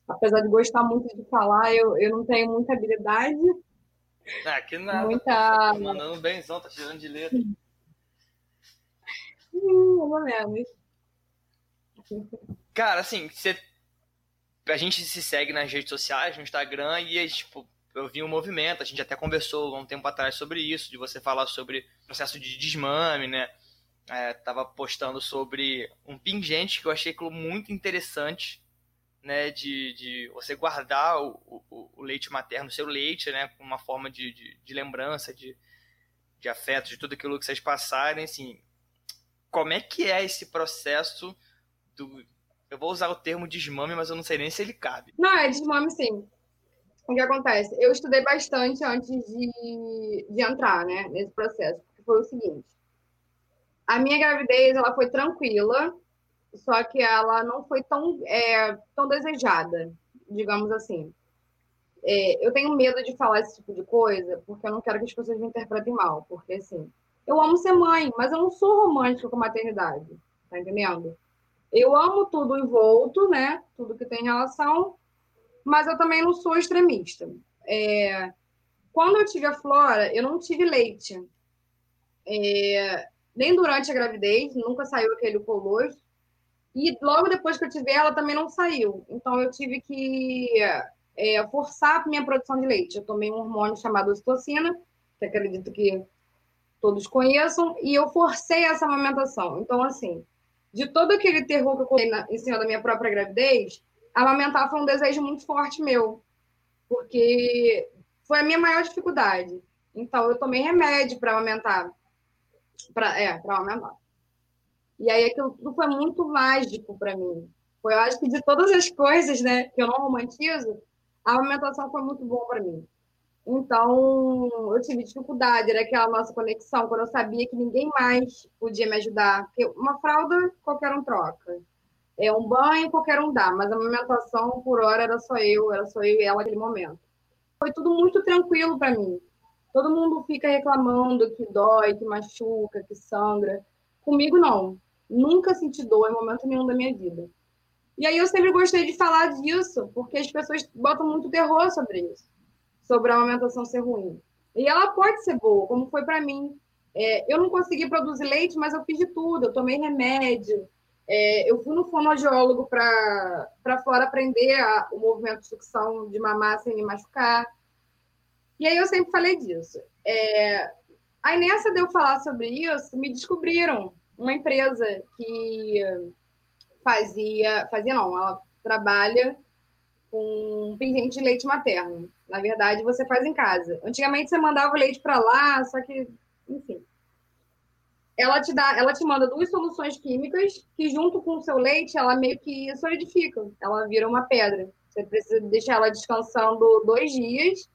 B: apesar de gostar muito de falar, eu, eu não tenho muita habilidade.
A: Ah, que nada. Muita... Tá mandando benzão, tá tirando de letra. Hum,
B: menos.
A: Cara, assim, você... a gente se segue nas redes sociais, no Instagram, e tipo, eu vi um movimento, a gente até conversou há um tempo atrás sobre isso, de você falar sobre processo de desmame, né? É, tava postando sobre um pingente que eu achei muito interessante, né? De, de você guardar o, o, o leite materno, o seu leite, né? Com uma forma de, de, de lembrança, de, de afeto, de tudo aquilo que vocês passarem, assim. Como é que é esse processo do. Eu vou usar o termo desmame, mas eu não sei nem se ele cabe.
B: Não, é desmame sim o que acontece? Eu estudei bastante antes de, de entrar né, nesse processo, porque foi o seguinte. A minha gravidez ela foi tranquila, só que ela não foi tão, é, tão desejada, digamos assim. É, eu tenho medo de falar esse tipo de coisa, porque eu não quero que as pessoas me interpretem mal. Porque, assim, eu amo ser mãe, mas eu não sou romântica com maternidade, tá entendendo? Eu amo tudo envolto, né? Tudo que tem relação, mas eu também não sou extremista. É, quando eu tive a Flora, eu não tive leite. É, nem durante a gravidez, nunca saiu aquele coloso. E logo depois que eu tive ela, também não saiu. Então eu tive que é, forçar a minha produção de leite. Eu tomei um hormônio chamado ocitocina, que acredito que todos conheçam, e eu forcei essa amamentação. Então, assim, de todo aquele terror que eu coloquei em cima da minha própria gravidez, amamentar foi um desejo muito forte meu, porque foi a minha maior dificuldade. Então, eu tomei remédio para amamentar. Pra, é, para amamentar. E aí aquilo tudo foi muito mágico para mim. Foi, eu acho que de todas as coisas, né, que eu não romantizo, a amamentação foi muito bom para mim. Então, eu tive dificuldade, era aquela nossa conexão, quando eu sabia que ninguém mais podia me ajudar. Porque uma fralda, qualquer um troca. É um banho, qualquer um dá, mas a amamentação, por hora, era só eu, era só eu e ela naquele momento. Foi tudo muito tranquilo para mim. Todo mundo fica reclamando que dói, que machuca, que sangra. Comigo, não. Nunca senti dor em momento nenhum da minha vida. E aí eu sempre gostei de falar disso, porque as pessoas botam muito terror sobre isso, sobre a amamentação ser ruim. E ela pode ser boa, como foi para mim. É, eu não consegui produzir leite, mas eu fiz de tudo. Eu tomei remédio, é, eu fui no fonoaudiólogo para fora aprender a, o movimento de sucção de mamar sem me machucar. E aí eu sempre falei disso. É, aí nessa de eu falar sobre isso, me descobriram uma empresa que fazia, fazia não, ela trabalha com pingente de leite materno. Na verdade, você faz em casa. Antigamente você mandava o leite para lá, só que, enfim ela te dá, ela te manda duas soluções químicas que junto com o seu leite, ela meio que solidifica, ela vira uma pedra. Você precisa deixar ela descansando dois dias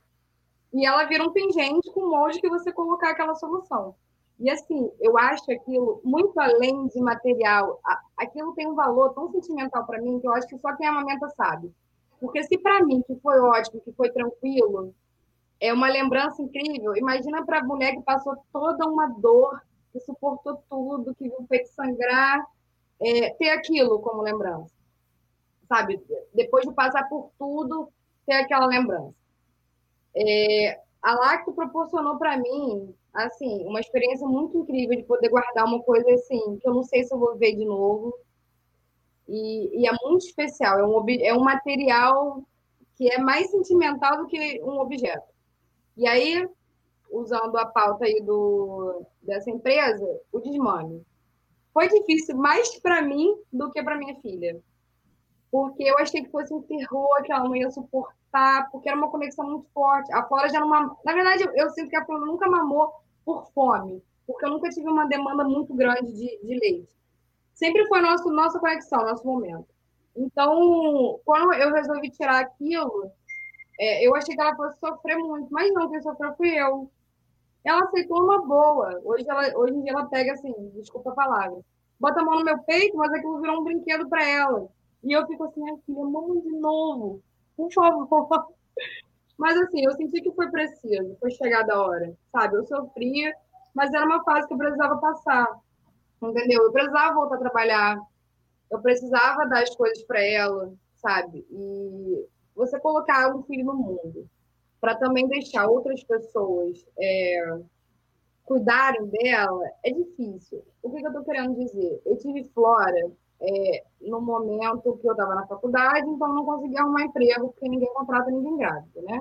B: e ela vira um pingente com molde que você colocar aquela solução. E assim, eu acho aquilo muito além de material, aquilo tem um valor tão sentimental para mim que eu acho que só quem amamenta sabe. Porque se para mim que foi ótimo, que foi tranquilo, é uma lembrança incrível, imagina para a mulher que passou toda uma dor que suportou tudo, que viu peito sangrar, é, ter aquilo como lembrança. Sabe? Depois de passar por tudo, ter aquela lembrança. É, a Lacto proporcionou para mim, assim, uma experiência muito incrível de poder guardar uma coisa assim, que eu não sei se eu vou ver de novo. E, e é muito especial. É um, é um material que é mais sentimental do que um objeto. E aí, usando a pauta aí do, dessa empresa, o desmame. Foi difícil mais para mim do que para minha filha. Porque eu achei que fosse um terror que ela não ia suportar, porque era uma conexão muito forte. A Flora já não mamou. Na verdade, eu, eu sinto que a Flora nunca mamou por fome, porque eu nunca tive uma demanda muito grande de, de leite. Sempre foi nosso, nossa conexão, nosso momento. Então, quando eu resolvi tirar aquilo, é, eu achei que ela fosse sofrer muito, mas não, quem sofreu fui eu ela aceitou uma boa. Hoje, ela, hoje em dia ela pega assim, desculpa a palavra, bota a mão no meu peito, mas aquilo virou um brinquedo para ela. E eu fico assim, ai filha, mão de novo, por favor. Mas assim, eu senti que foi preciso, foi chegada a hora, sabe? Eu sofria, mas era uma fase que eu precisava passar, entendeu? Eu precisava voltar a trabalhar, eu precisava dar as coisas para ela, sabe? E você colocar um filho no mundo para também deixar outras pessoas é, cuidarem dela, é difícil. O que, que eu estou querendo dizer? Eu tive Flora é, no momento que eu estava na faculdade, então não conseguia arrumar emprego, porque ninguém contrata ninguém grávida, né?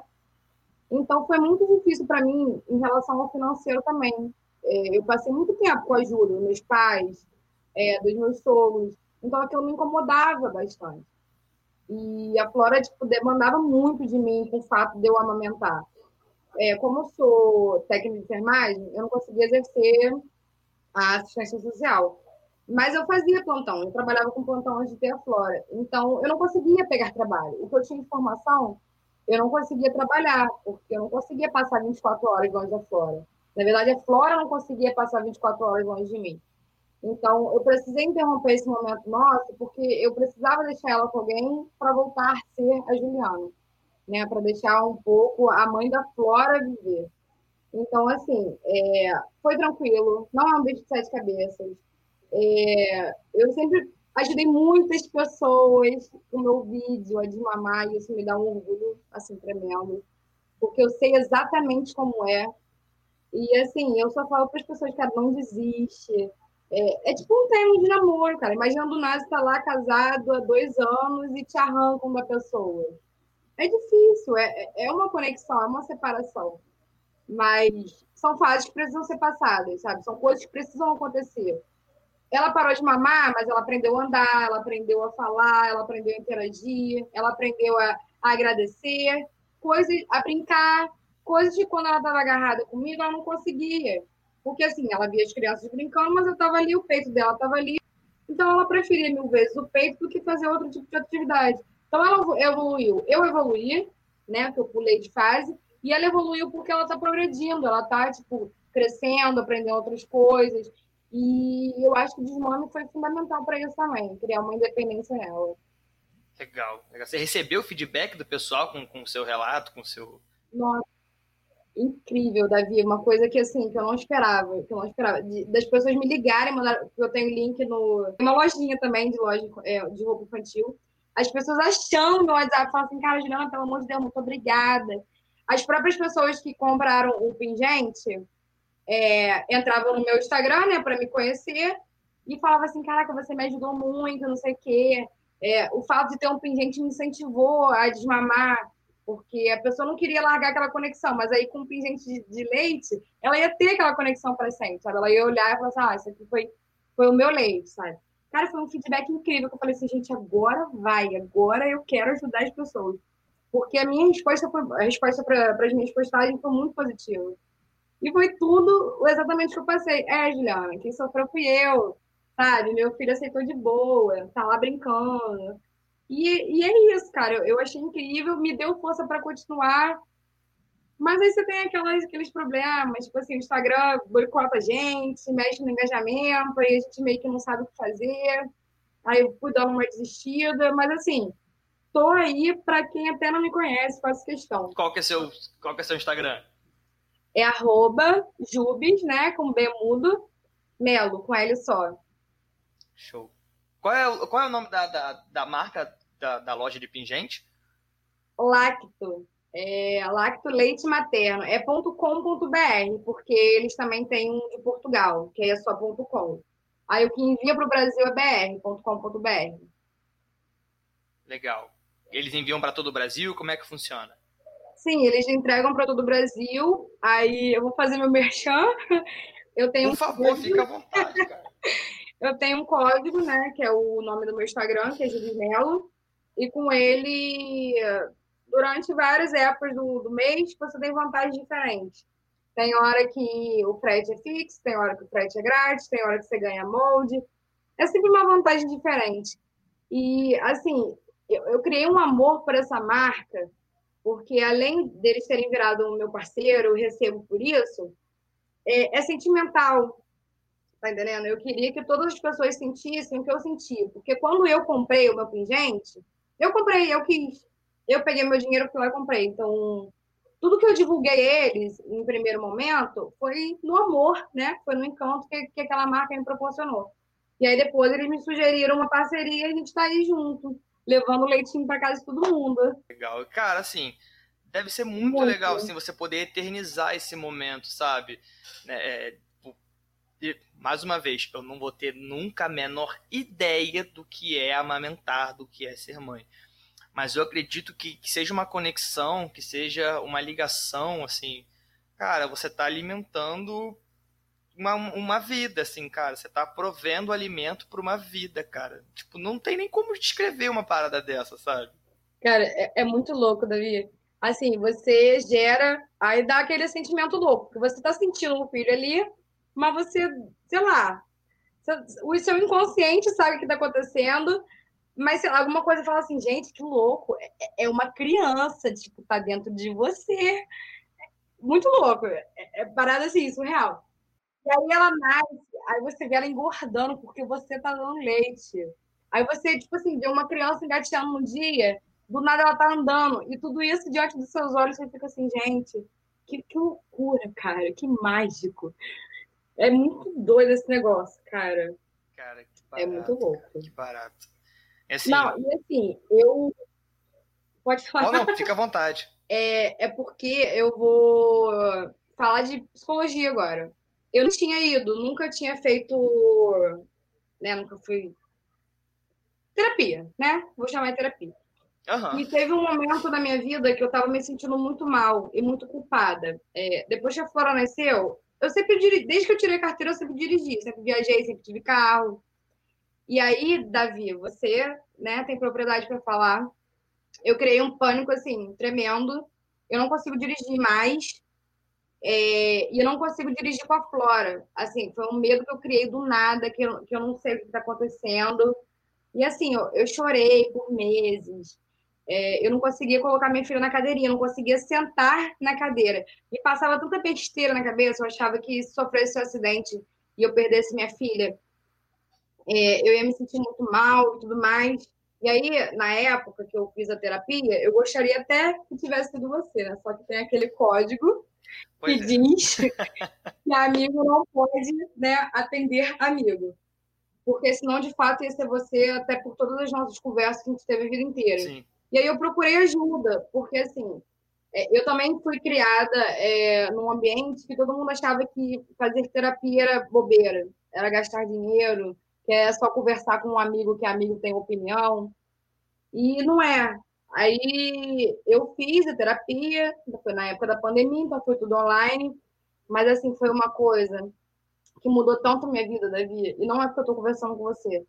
B: Então foi muito difícil para mim em relação ao financeiro também. É, eu passei muito tempo com a ajuda dos meus pais, é, dos meus sogros, então aquilo me incomodava bastante. E a Flora tipo, demandava muito de mim com o fato de eu amamentar. É, como eu sou técnica de enfermagem, eu não conseguia exercer a assistência social. Mas eu fazia plantão, eu trabalhava com plantão de Flora. Então, eu não conseguia pegar trabalho. O que eu tinha informação, eu não conseguia trabalhar, porque eu não conseguia passar 24 horas longe da Flora. Na verdade, a Flora não conseguia passar 24 horas longe de mim. Então, eu precisei interromper esse momento nosso, porque eu precisava deixar ela com alguém para voltar a ser a Juliana, né? Para deixar um pouco a mãe da Flora viver. Então, assim, é, foi tranquilo, não é um bicho de sete cabeças. É, eu sempre ajudei muitas pessoas com o meu vídeo a desmamar, e isso me dá um orgulho, assim, tremendo, porque eu sei exatamente como é. E, assim, eu só falo para as pessoas, cara, não desiste. É, é tipo um termo de namoro, cara. Imagina do nada estar tá lá casado há dois anos e te arrancam da pessoa. É difícil, é, é uma conexão, é uma separação. Mas são fases que precisam ser passadas, sabe? São coisas que precisam acontecer. Ela parou de mamar, mas ela aprendeu a andar, ela aprendeu a falar, ela aprendeu a interagir, ela aprendeu a, a agradecer, coisas, a brincar, coisas que quando ela estava agarrada comigo, ela não conseguia. Porque assim, ela via as crianças brincando, mas eu estava ali, o peito dela estava ali. Então ela preferia mil vezes o peito do que fazer outro tipo de atividade. Então ela evoluiu. Eu evoluí, né? Que eu pulei de fase, e ela evoluiu porque ela está progredindo, ela está, tipo, crescendo, aprendendo outras coisas. E eu acho que o desmame foi fundamental para isso também, criar uma independência nela.
A: Legal, Você recebeu feedback do pessoal com, com o seu relato, com o seu.
B: Nossa, incrível, Davi. Uma coisa que assim, que eu não esperava, que eu não esperava. De, das pessoas me ligarem, mandar, eu tenho link no. Tem uma lojinha também de loja é, de roupa infantil. As pessoas achando no WhatsApp, falam assim, cara, Juliana, pelo amor de Deus, muito obrigada. As próprias pessoas que compraram o pingente é, entravam no meu Instagram, né, para me conhecer, e falava assim, caraca, você me ajudou muito, não sei o quê. É, o fato de ter um pingente me incentivou a desmamar, porque a pessoa não queria largar aquela conexão, mas aí com um pingente de, de leite, ela ia ter aquela conexão para sempre, sabe? Ela ia olhar e falar assim, ah, isso aqui foi, foi o meu leite, sabe? Cara, foi um feedback incrível, que eu falei assim, gente, agora vai, agora eu quero ajudar as pessoas. Porque a minha resposta, a resposta para as minhas postagens foi muito positiva. E foi tudo exatamente o que eu passei. É, Juliana, quem sofreu fui eu, sabe? Meu filho aceitou de boa, tá lá brincando. E, e é isso, cara. Eu, eu achei incrível, me deu força para continuar. Mas aí você tem aquelas, aqueles problemas, tipo assim, o Instagram boicota a gente, mexe no engajamento, aí a gente meio que não sabe o que fazer. Aí eu fui dar uma desistida, mas assim, tô aí para quem até não me conhece, faço questão.
A: Qual que é seu, qual que é seu Instagram?
B: É arroba Jubes, né, com B mudo, Melo, com L só.
A: Show. Qual é, qual é o nome da, da, da marca da, da loja de pingente?
B: Lacto. É, Lacto Leite Materno. É .com.br, porque eles também têm um de Portugal, que é só .com. Aí o que envia para o Brasil é br.com.br.
A: Legal. Eles enviam para todo o Brasil? Como é que funciona?
B: Sim, eles entregam para todo o Brasil. Aí eu vou fazer meu merchan. Eu tenho
A: Por favor, um fica à vontade, cara.
B: eu tenho um código, né? Que é o nome do meu Instagram, que é Júlio Melo. E com ele, durante várias épocas do, do mês, você tem vantagens diferentes. Tem hora que o frete é fixo, tem hora que o frete é grátis, tem hora que você ganha molde. É sempre uma vantagem diferente. E, assim, eu, eu criei um amor por essa marca porque além deles terem virado o meu parceiro, eu recebo por isso, é, é, sentimental, tá entendendo? Eu queria que todas as pessoas sentissem o que eu senti, porque quando eu comprei o meu pingente, eu comprei, eu quis, eu peguei meu dinheiro, fui lá e comprei, então tudo que eu divulguei eles em primeiro momento foi no amor, né? Foi no encanto que, que aquela marca me proporcionou. E aí depois eles me sugeriram uma parceria e a gente está aí junto levando leitinho para casa de todo mundo.
A: Legal. Cara, assim, deve ser muito, muito, legal assim, você poder eternizar esse momento, sabe? É, é e, mais uma vez, eu não vou ter nunca a menor ideia do que é amamentar, do que é ser mãe. Mas eu acredito que, que seja uma conexão, que seja uma ligação, assim, cara, você está alimentando uma, uma vida, assim, cara. Você está provendo alimento para uma vida, cara. Tipo, não tem nem como descrever uma parada dessa, sabe?
B: Cara, é, é muito louco, Davi. Assim, você gera, aí dá aquele sentimento louco, que você está sentindo o filho ali, mas você, sei lá, o seu inconsciente sabe o que está acontecendo, mas sei lá, alguma coisa fala assim, gente, que louco, é, é uma criança, tipo, tá dentro de você. Muito louco, é, é parada assim, surreal. E aí ela nasce, aí você vê ela engordando porque você tá dando leite. Aí você, tipo assim, vê uma criança engateando um dia, do nada ela tá andando, e tudo isso diante dos seus olhos, você fica assim, gente, que, que loucura, cara, que mágico. É muito doido esse negócio, cara.
A: Cara, que
B: barato. É muito louco.
A: Que barato. É assim,
B: não, e assim, eu. Pode falar.
A: Não, não, fica à vontade.
B: É, é porque eu vou falar de psicologia agora. Eu não tinha ido, nunca tinha feito. Né, nunca fui. Terapia, né? Vou chamar de terapia.
A: Uhum.
B: E teve um momento na minha vida que eu tava me sentindo muito mal e muito culpada. É, depois que a Flora nasceu, eu sempre dirigi, desde que eu tirei carteira, eu sempre dirigi, sempre viajei, sempre tive carro. E aí, Davi, você, né, tem propriedade para falar. Eu criei um pânico assim tremendo. Eu não consigo dirigir mais. É, e eu não consigo dirigir com a Flora. Assim, foi um medo que eu criei do nada, que eu, que eu não sei o que está acontecendo. E assim, eu, eu chorei por meses. É, eu não conseguia colocar minha filha na cadeirinha, eu não conseguia sentar na cadeira. Me passava tanta besteira na cabeça, eu achava que se sofresse um acidente e eu perdesse minha filha, é, eu ia me sentir muito mal e tudo mais. E aí, na época que eu fiz a terapia, eu gostaria até que tivesse sido você, né? Só que tem aquele código pois que é. diz que amigo não pode né, atender amigo. Porque senão, de fato, ia ser você, até por todas as nossas conversas que a gente teve a vida inteira. Sim. E aí eu procurei ajuda, porque assim, é, eu também fui criada é, num ambiente que todo mundo achava que fazer terapia era bobeira, era gastar dinheiro, que é só conversar com um amigo que amigo tem opinião. E não é. Aí eu fiz a terapia, foi na época da pandemia, então foi tudo online, mas assim, foi uma coisa que mudou tanto minha vida, Davi, e não é porque eu estou conversando com você.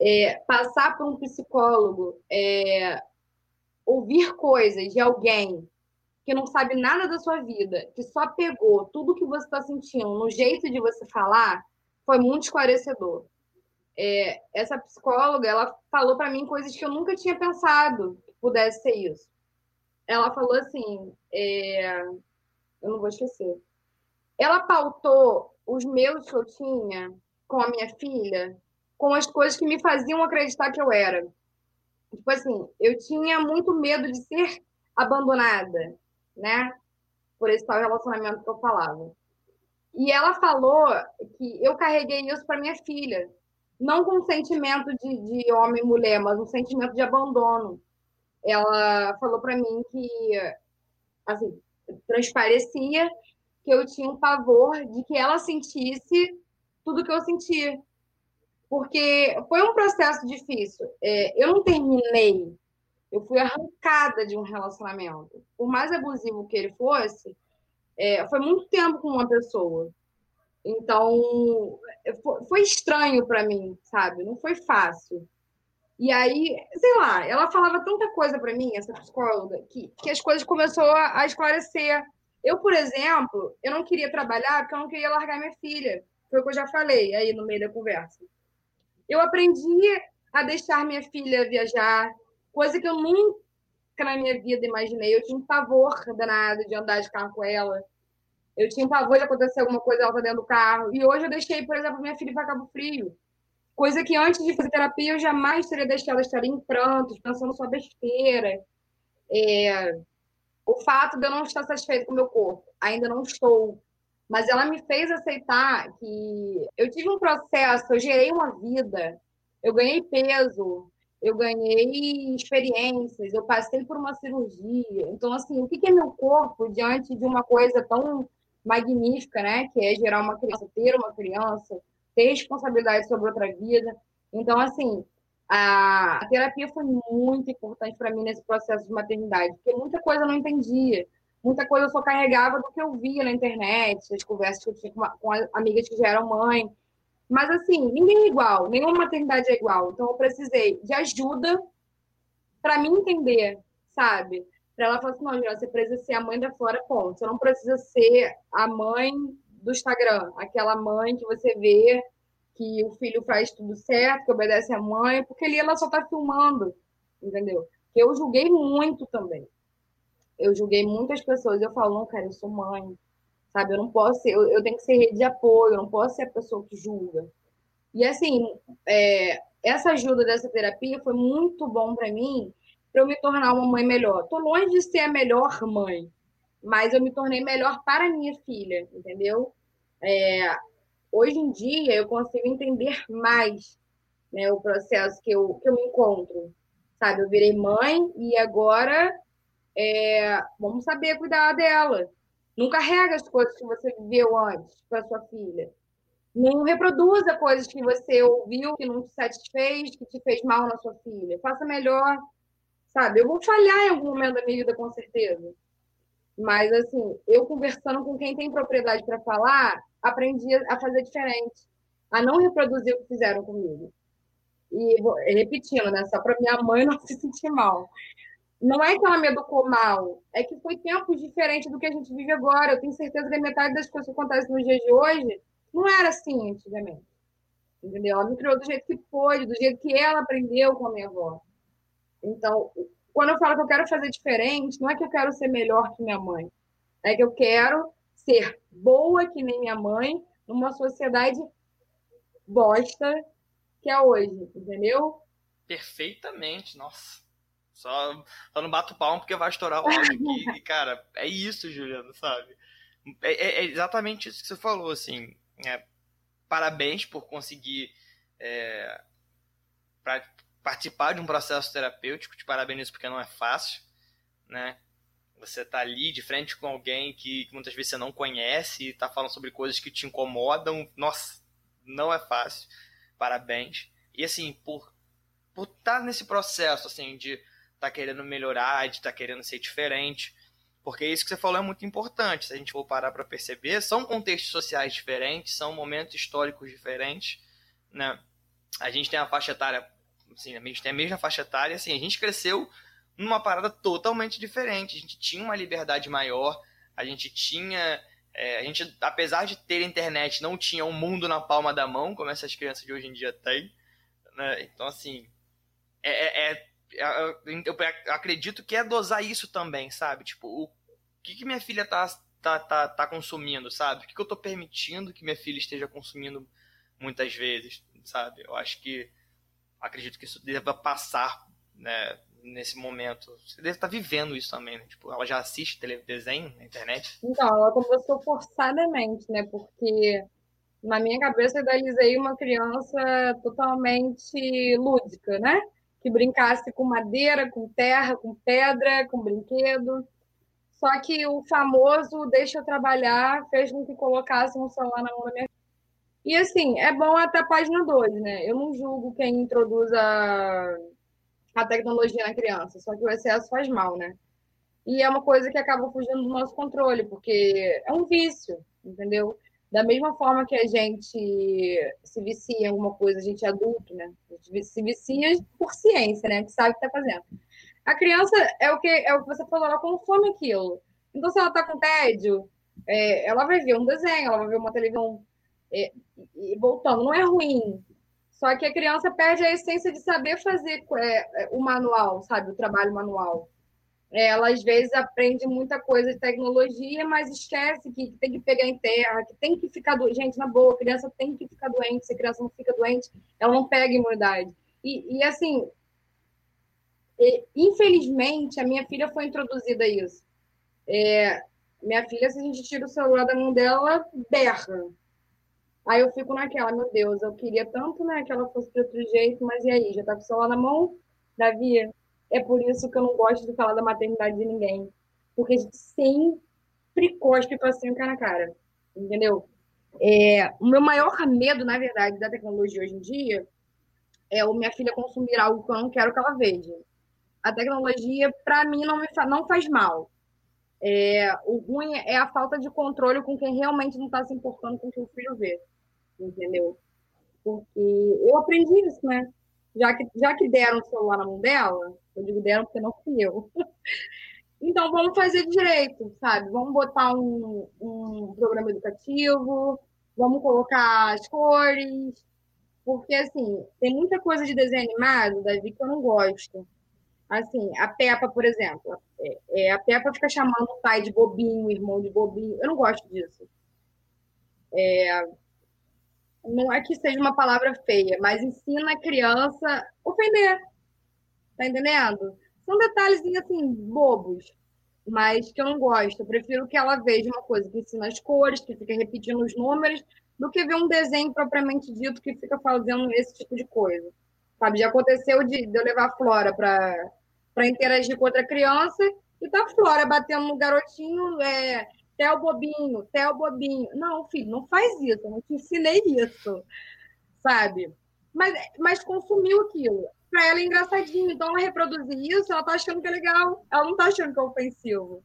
B: É, passar por um psicólogo, é, ouvir coisas de alguém que não sabe nada da sua vida, que só pegou tudo que você está sentindo no jeito de você falar, foi muito esclarecedor. É, essa psicóloga, ela falou para mim coisas que eu nunca tinha pensado pudesse ser isso. Ela falou assim, é, eu não vou esquecer. Ela pautou os meus que eu tinha com a minha filha com as coisas que me faziam acreditar que eu era. Tipo assim, eu tinha muito medo de ser abandonada, né? Por esse tal relacionamento que eu falava. E ela falou que eu carreguei isso para minha filha, não com sentimento de, de homem e mulher, mas um sentimento de abandono. Ela falou para mim que, assim, transparecia que eu tinha um pavor de que ela sentisse tudo que eu sentia porque foi um processo difícil. É, eu não terminei, eu fui arrancada de um relacionamento. Por mais abusivo que ele fosse, é, foi muito tempo com uma pessoa. Então, foi estranho para mim, sabe? Não foi fácil. E aí, sei lá, ela falava tanta coisa para mim, essa psicóloga, que, que as coisas começaram a, a esclarecer. Eu, por exemplo, eu não queria trabalhar porque eu não queria largar minha filha. Foi o que eu já falei aí no meio da conversa. Eu aprendi a deixar minha filha viajar, coisa que eu nunca na minha vida imaginei. Eu tinha um pavor danado de andar de carro com ela. Eu tinha um pavor de acontecer alguma coisa ela tá dentro do carro. E hoje eu deixei, por exemplo, minha filha para Cabo Frio. Coisa que antes de fazer terapia eu jamais teria deixado estar em prantos, pensando só besteira. É... O fato de eu não estar satisfeita com o meu corpo, ainda não estou mas ela me fez aceitar que eu tive um processo, eu gerei uma vida, eu ganhei peso, eu ganhei experiências, eu passei por uma cirurgia. Então, assim, o que é meu corpo diante de uma coisa tão magnífica, né? Que é gerar uma criança, ter uma criança, ter responsabilidade sobre outra vida. Então, assim, a, terapia foi muito importante para mim nesse processo de maternidade, porque muita coisa eu não entendia, muita coisa eu só carregava do que eu via na internet, as conversas que eu tinha com, com amigas que já eram mãe. Mas, assim, ninguém é igual, nenhuma maternidade é igual. Então, eu precisei de ajuda para mim entender, sabe? Para ela falar assim: não, você precisa ser a mãe da Flora, ponto. Você não precisa ser a mãe do Instagram, aquela mãe que você vê que o filho faz tudo certo, que obedece à mãe, porque ali ela só está filmando, entendeu? Que eu julguei muito também. Eu julguei muitas pessoas. Eu falo, não, cara, eu sou mãe, sabe? Eu não posso ser, eu, eu tenho que ser rede de apoio, eu não posso ser a pessoa que julga. E assim, é, essa ajuda dessa terapia foi muito bom para mim, para eu me tornar uma mãe melhor. Tô longe de ser a melhor mãe, mas eu me tornei melhor para minha filha, entendeu? É, hoje em dia eu consigo entender mais né, o processo que eu, que eu me encontro. Sabe, eu virei mãe e agora é, vamos saber cuidar dela. Não carrega as coisas que você viveu antes para sua filha. Não reproduza coisas que você ouviu que não te satisfez, que te fez mal na sua filha. Faça melhor, sabe? Eu vou falhar em algum momento da minha vida, com certeza. Mas, assim, eu conversando com quem tem propriedade para falar, aprendi a fazer diferente, a não reproduzir o que fizeram comigo. E vou, repetindo, né? Só para minha mãe não se sentir mal. Não é que ela me educou mal, é que foi tempos diferentes do que a gente vive agora. Eu tenho certeza que metade das coisas que acontecem nos dias de hoje não era assim antigamente. Entendeu? Ela me criou do jeito que pôde, do jeito que ela aprendeu com a minha avó. Então, quando eu falo que eu quero fazer diferente, não é que eu quero ser melhor que minha mãe. É que eu quero ser boa que nem minha mãe numa sociedade bosta que é hoje, entendeu?
A: Perfeitamente, nossa. Só, só não bato palmo porque vai estourar o áudio aqui. e, cara, é isso, Juliana, sabe? É, é, é, exatamente isso que você falou, assim. É, parabéns por conseguir é, pra participar de um processo terapêutico. Te parabenizo porque não é fácil, né? Você tá ali de frente com alguém que, que muitas vezes você não conhece e tá falando sobre coisas que te incomodam. Nossa, não é fácil. Parabéns. E assim, por por estar tá nesse processo assim de tá querendo melhorar, de tá querendo ser diferente, porque isso que você falou é muito importante. Se a gente for parar para perceber, são contextos sociais diferentes, são momentos históricos diferentes, né? A gente tem a faixa etária, assim, a gente tem a mesma faixa etária, assim, a gente cresceu numa parada totalmente diferente. A gente tinha uma liberdade maior, a gente tinha. É, a gente, apesar de ter internet, não tinha um mundo na palma da mão, como essas crianças de hoje em dia têm. Né? Então, assim. É, é, é, é eu acredito que é dosar isso também, sabe? Tipo, o que, que minha filha tá, tá, tá, tá consumindo, sabe? O que, que eu tô permitindo que minha filha esteja consumindo muitas vezes, sabe? Eu acho que acredito que isso deva passar né, nesse momento? Você deve estar vivendo isso também, né? Tipo, ela já assiste desenho na internet?
B: Então, ela começou forçadamente, né? Porque na minha cabeça eu idealizei uma criança totalmente lúdica, né? Que brincasse com madeira, com terra, com pedra, com brinquedo. Só que o famoso deixa eu trabalhar fez com que colocasse um celular na mão da minha e assim, é bom até a página 2, né? Eu não julgo quem introduz a a tecnologia na criança, só que o excesso faz mal, né? E é uma coisa que acaba fugindo do nosso controle, porque é um vício, entendeu? Da mesma forma que a gente se vicia em alguma coisa, a gente é adulto, né? A gente se vicia por ciência, né? Que sabe o que está fazendo. A criança é o que é o que você falou, ela consome aquilo. Então, se ela está com tédio, é, ela vai ver um desenho, ela vai ver uma televisão. É, e voltando, não é ruim, só que a criança perde a essência de saber fazer é, é, o manual, sabe? O trabalho manual. Ela, às vezes, aprende muita coisa de tecnologia, mas esquece que tem que pegar em terra, que tem que ficar doente. Gente, na boa, a criança tem que ficar doente. Se a criança não fica doente, ela não pega imunidade. E, e assim, infelizmente, a minha filha foi introduzida a isso. É, minha filha, se a gente tira o celular da mão dela, berra. Aí eu fico naquela, meu Deus, eu queria tanto né, que ela fosse de outro jeito, mas e aí? Já tá com o celular na mão? Davi, é por isso que eu não gosto de falar da maternidade de ninguém. Porque a gente sempre fricospe para assim, cara na cara. Entendeu? É, o meu maior medo, na verdade, da tecnologia hoje em dia é o minha filha consumir algo que eu não quero que ela veja. A tecnologia, para mim, não, me fa não faz mal. É, o ruim é a falta de controle com quem realmente não está se importando com o que o filho vê. Entendeu? Porque eu aprendi isso, né? Já que, já que deram o celular na mão dela, eu digo deram porque não fui eu. Então, vamos fazer direito, sabe? Vamos botar um, um programa educativo, vamos colocar as cores, porque, assim, tem muita coisa de desenho animado, Davi, que eu não gosto. Assim, a Peppa, por exemplo. É, é, a Peppa fica chamando o pai de bobinho, o irmão de bobinho. Eu não gosto disso. É, não é que seja uma palavra feia, mas ensina a criança a ofender. Tá entendendo? São detalhes assim, bobos, mas que eu não gosto. Eu prefiro que ela veja uma coisa que ensina as cores, que fica repetindo os números, do que ver um desenho propriamente dito que fica fazendo esse tipo de coisa. Sabe, já aconteceu de, de eu levar a Flora para interagir com outra criança e tá Flora batendo no garotinho, é, Theo Bobinho, Theo Bobinho. Não, filho, não faz isso, eu não te ensinei isso, sabe? Mas, mas consumiu aquilo para ela é engraçadinho. Então, ela reproduzir isso, ela tá achando que é legal. Ela não tá achando que é ofensivo.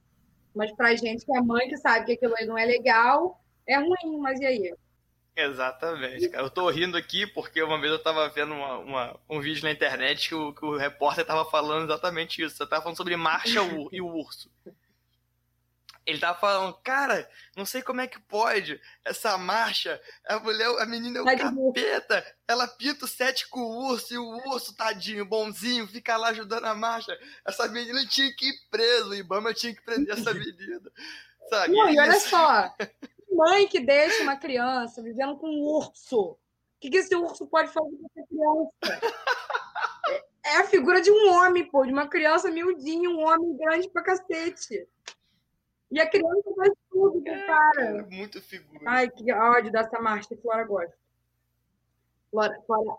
B: Mas pra gente que é mãe, que sabe que aquilo aí não é legal, é ruim, mas e aí?
A: Exatamente, cara. Eu tô rindo aqui porque uma vez eu tava vendo uma, uma um vídeo na internet que o, que o repórter tava falando exatamente isso. Você tava falando sobre Marcha e o urso. Ele tava falando, cara, não sei como é que pode essa marcha. A mulher, a menina é o capeta. Ela pinta o sete com o urso e o urso, tadinho, bonzinho, fica lá ajudando a marcha. Essa menina tinha que ir preso. O Ibama tinha que prender essa menina. Sabe?
B: Não, e olha só. Mãe que deixa uma criança vivendo com um urso. O que, que esse urso pode fazer com essa criança? É a figura de um homem, pô, de uma criança miudinha, um homem grande pra cacete. E a criança faz tudo com o cara. É,
A: muito figura.
B: Ai, que ódio dessa marcha que Flora gosta. Flora, Flora.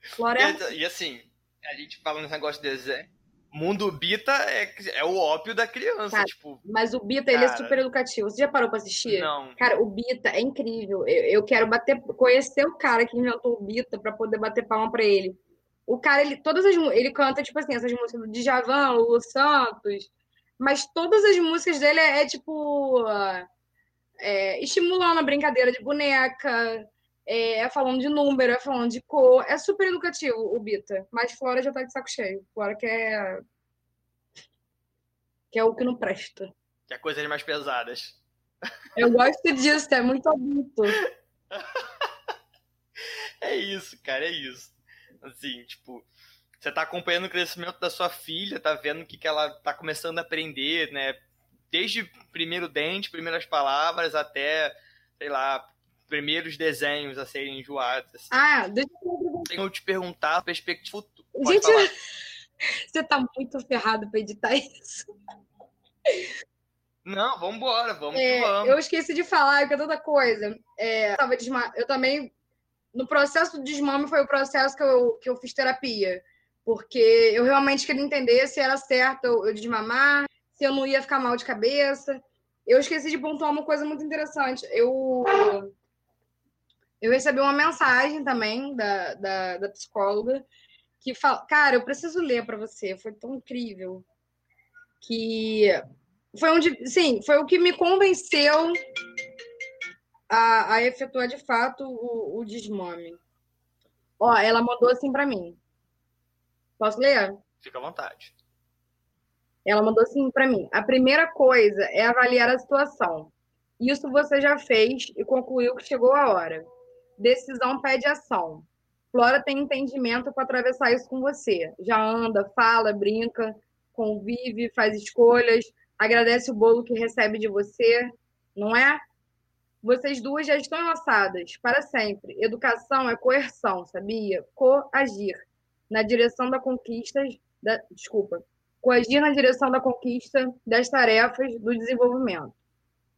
A: Flora é... E, assim, a gente fala nesse negócio de desenho. Mundo Bita é, é o ópio da criança,
B: cara,
A: tipo.
B: Mas o Bita, cara... ele é super educativo. Você já parou pra assistir?
A: Não.
B: Cara, o Bita é incrível. Eu, eu quero bater, conhecer o cara que inventou o Bita pra poder bater palma pra ele. O cara, ele, todas as, ele canta, tipo assim, essas músicas do Djavan, Lulu Santos, mas todas as músicas dele é, é tipo. É, estimulando a brincadeira de boneca, é, é, falando de número, é falando de cor. É super educativo o Bita. Mas Flora já tá de saco cheio. Flora quer. Que é o que não presta.
A: Que é coisas mais pesadas.
B: Eu gosto disso, é muito adulto.
A: é isso, cara, é isso. Assim, tipo, você está acompanhando o crescimento da sua filha, tá vendo o que, que ela está começando a aprender, né? Desde primeiro dente, primeiras palavras, até, sei lá, primeiros desenhos a serem enjoados. Assim.
B: Ah, deixa
A: eu... Tenho te perguntar a perspectiva futura.
B: Gente, você tá muito ferrado para editar isso.
A: Não, vamos embora, vamos
B: é,
A: vamos.
B: Eu esqueci de falar que é toda coisa. É, eu, desma... eu também, no processo do desmame, foi o processo que eu, que eu fiz terapia porque eu realmente queria entender se era certo eu desmamar, se eu não ia ficar mal de cabeça. Eu esqueci de pontuar uma coisa muito interessante. Eu, eu recebi uma mensagem também da, da, da psicóloga que fala, cara, eu preciso ler para você, foi tão incrível que foi onde, sim, foi o que me convenceu a, a efetuar de fato o, o desmame. Ó, ela mandou assim para mim. Posso ler?
A: Fica à vontade.
B: Ela mandou assim para mim: a primeira coisa é avaliar a situação. Isso você já fez e concluiu que chegou a hora. Decisão pede ação. Flora tem entendimento para atravessar isso com você. Já anda, fala, brinca, convive, faz escolhas, agradece o bolo que recebe de você, não é? Vocês duas já estão enlaçadas para sempre. Educação é coerção, sabia? Coagir na direção da conquista, da, desculpa, coagir na direção da conquista das tarefas do desenvolvimento.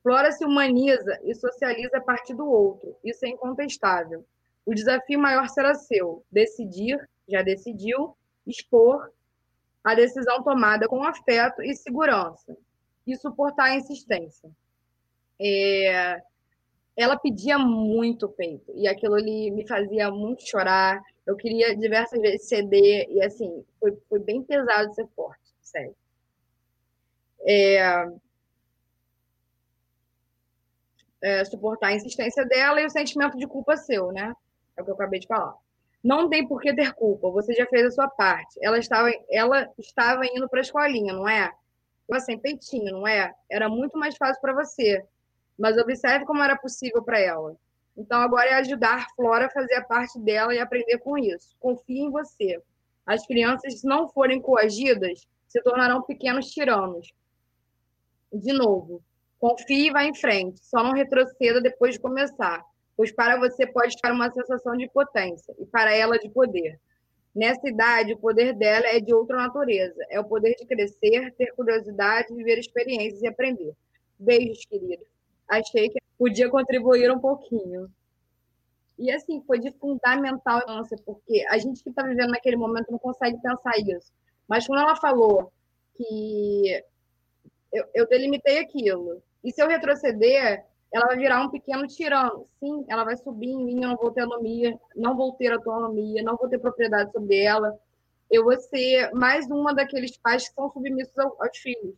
B: Flora se humaniza e socializa a partir do outro, isso é incontestável. O desafio maior será seu, decidir, já decidiu, expor a decisão tomada com afeto e segurança. e suportar a insistência. É, ela pedia muito peito e aquilo ali me fazia muito chorar. Eu queria diversas vezes ceder e assim foi, foi bem pesado ser forte, sério. É, é, suportar a insistência dela e o sentimento de culpa seu, né? É o que eu acabei de falar. Não tem por que ter culpa, você já fez a sua parte. Ela estava, ela estava indo para a escolinha, não é? Assim, peitinho, não é? Era muito mais fácil para você. Mas observe como era possível para ela. Então agora é ajudar Flora a fazer a parte dela e aprender com isso. Confie em você. As crianças, se não forem coagidas, se tornarão pequenos tiranos. De novo, confie e vá em frente. Só não retroceda depois de começar pois para você pode estar uma sensação de potência e para ela de poder. Nessa idade, o poder dela é de outra natureza. É o poder de crescer, ter curiosidade, viver experiências e aprender. Beijos, querido. Achei que podia contribuir um pouquinho. E assim, foi de fundamental importância, porque a gente que está vivendo naquele momento não consegue pensar isso. Mas quando ela falou que eu, eu delimitei aquilo, e se eu retroceder, ela vai virar um pequeno tirano. Sim, ela vai subir em mim, eu não vou ter autonomia, não vou ter autonomia, não vou ter propriedade sobre ela. Eu vou ser mais uma daqueles pais que são submissos aos filhos.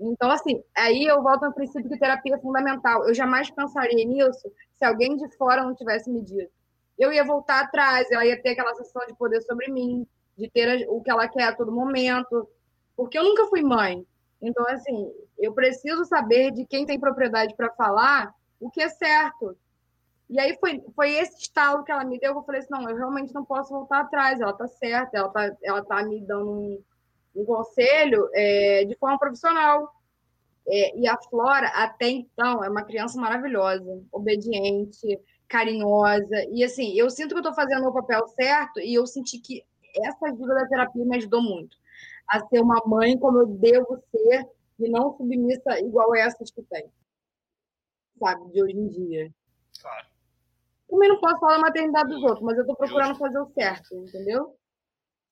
B: Então, assim, aí eu volto ao princípio que terapia é fundamental. Eu jamais pensaria nisso se alguém de fora não tivesse me dito. Eu ia voltar atrás, ela ia ter aquela sensação de poder sobre mim, de ter o que ela quer a todo momento. Porque eu nunca fui mãe. Então, assim, eu preciso saber de quem tem propriedade para falar o que é certo. E aí foi, foi esse estalo que ela me deu, eu falei assim, não, eu realmente não posso voltar atrás, ela tá certa, ela tá, ela tá me dando um, um conselho é, de forma profissional. É, e a Flora, até então, é uma criança maravilhosa, obediente, carinhosa. E assim, eu sinto que eu estou fazendo o papel certo e eu senti que essa ajuda da terapia me ajudou muito a ser uma mãe como eu devo ser e não submissa igual essas que tem, sabe, de hoje em dia.
A: Claro.
B: Também não posso falar da maternidade dos outros, mas eu tô procurando Justo. fazer o certo, entendeu?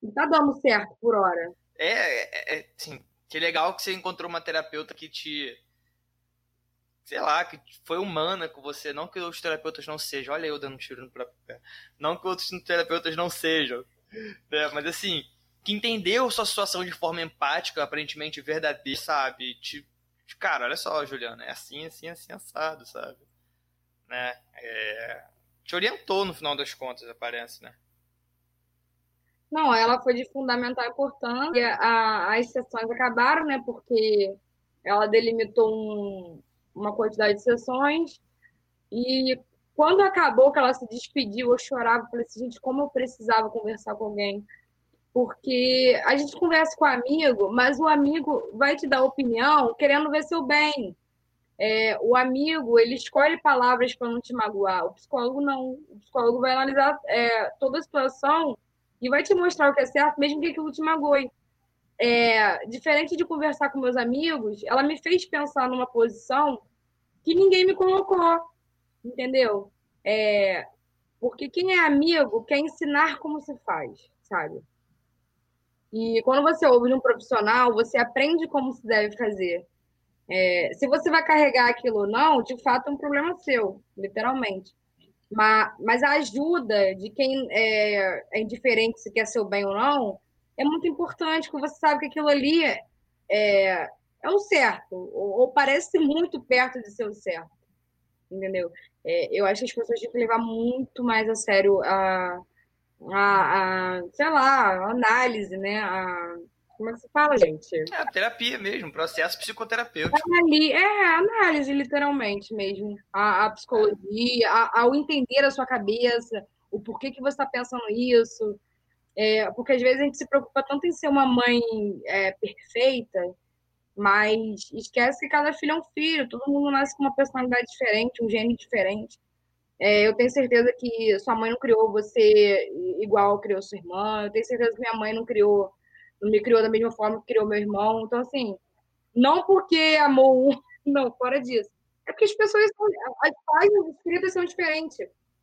B: E tá dando certo por hora.
A: É, é, é sim. Que legal que você encontrou uma terapeuta que te. Sei lá, que foi humana com você. Não que outros terapeutas não sejam. Olha eu dando um tiro no próprio pé. Não que outros terapeutas não sejam. Né? Mas assim, que entendeu sua situação de forma empática, aparentemente verdadeira, sabe? Tipo, cara, olha só, Juliana, é assim, assim, assim, assado, sabe? Né? É... Te orientou no final das contas, aparece, né?
B: Não, ela foi de fundamental importância. A, as sessões acabaram, né? Porque ela delimitou um, uma quantidade de sessões. E quando acabou, que ela se despediu, eu chorava. Falei assim, gente, como eu precisava conversar com alguém porque a gente conversa com o amigo, mas o amigo vai te dar opinião querendo ver seu bem. É, o amigo, ele escolhe palavras para não te magoar. O psicólogo não. O psicólogo vai analisar é, toda a situação e vai te mostrar o que é certo, mesmo que aquilo te magoe. É, diferente de conversar com meus amigos, ela me fez pensar numa posição que ninguém me colocou, entendeu? É, porque quem é amigo quer ensinar como se faz, sabe? E quando você ouve de um profissional, você aprende como se deve fazer. É, se você vai carregar aquilo ou não, de fato é um problema seu, literalmente. Mas, mas a ajuda de quem é, é indiferente se quer seu bem ou não é muito importante, porque você sabe que aquilo ali é, é, é o certo, ou, ou, parece muito perto de ser o certo. Entendeu? É, eu acho que as pessoas têm que levar muito mais a sério a a, a sei lá, a análise, né? A, como é que se fala, gente?
A: É, a terapia mesmo, processo psicoterapêutico.
B: Ali, é, análise, literalmente mesmo. A, a psicologia, a, ao entender a sua cabeça, o porquê que você está pensando isso. É, porque às vezes a gente se preocupa tanto em ser uma mãe é, perfeita, mas esquece que cada filho é um filho, todo mundo nasce com uma personalidade diferente, um gênio diferente. É, eu tenho certeza que sua mãe não criou você igual criou sua irmã. Eu tenho certeza que minha mãe não criou, não me criou da mesma forma que criou meu irmão. Então, assim, não porque amou um, não, fora disso. É porque as pessoas são, as páginas escritas são diferentes.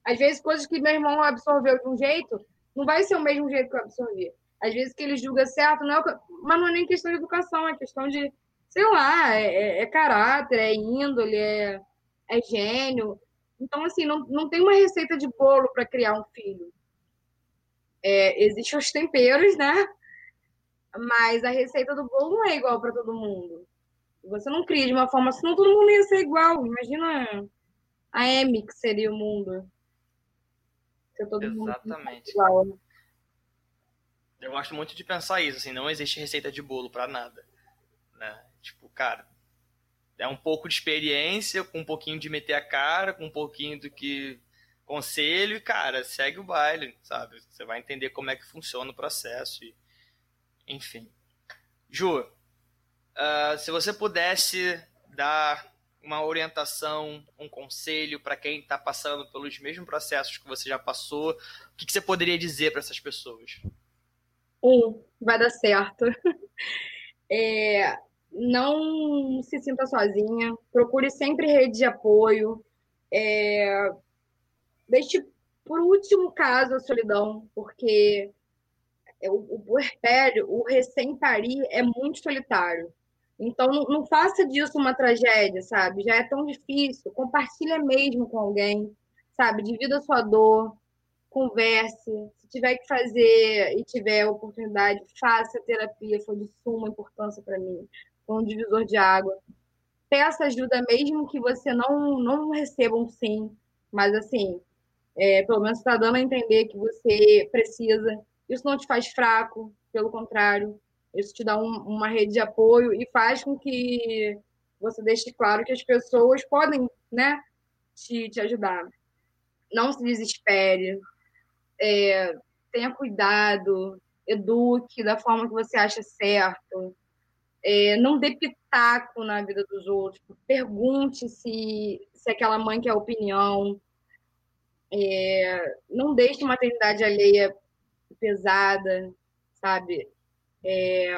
B: Às vezes, coisas que meu irmão absorveu de um jeito, não vai ser o mesmo jeito que eu absorvi. Às vezes, que ele julga certo, não é, mas não é nem questão de educação, é questão de sei lá, é, é, é caráter, é índole, é, é gênio. Então, assim, não, não tem uma receita de bolo para criar um filho. É, Existem os temperos, né? Mas a receita do bolo não é igual para todo mundo. Você não cria de uma forma, senão todo mundo ia ser igual. Imagina a M que seria o mundo.
A: Ser todo Exatamente. Mundo igual. Né? Eu gosto muito de pensar isso, assim, não existe receita de bolo para nada. Né? Tipo, cara, é um pouco de experiência, com um pouquinho de meter a cara, com um pouquinho do que conselho e, cara, segue o baile, sabe? Você vai entender como é que funciona o processo e enfim. Ju, uh, se você pudesse dar uma orientação, um conselho para quem está passando pelos mesmos processos que você já passou, o que, que você poderia dizer para essas pessoas?
B: Um, vai dar certo. É, não se sinta sozinha, procure sempre rede de apoio. É, deixe por último caso a solidão, porque é, o, o puerpério, o recém-parir é muito solitário. Então, não, não, faça disso uma tragédia, sabe? Já é tão difícil. Compartilha mesmo com alguém, sabe? Divida sua dor, converse. Se tiver que fazer e tiver oportunidade, faça terapia. Foi de suma importância para mim. Um divisor de água. Peça ajuda mesmo que você não, não receba um sim. Mas, assim, é, pelo menos está dando a entender que você precisa isso não te faz fraco, pelo contrário, isso te dá um, uma rede de apoio e faz com que você deixe claro que as pessoas podem, né, te, te ajudar. Não se desespere, é, tenha cuidado, eduque da forma que você acha certo, é, não dê pitaco na vida dos outros, pergunte se, se aquela mãe quer opinião, é, não deixe maternidade alheia pesada, sabe? É,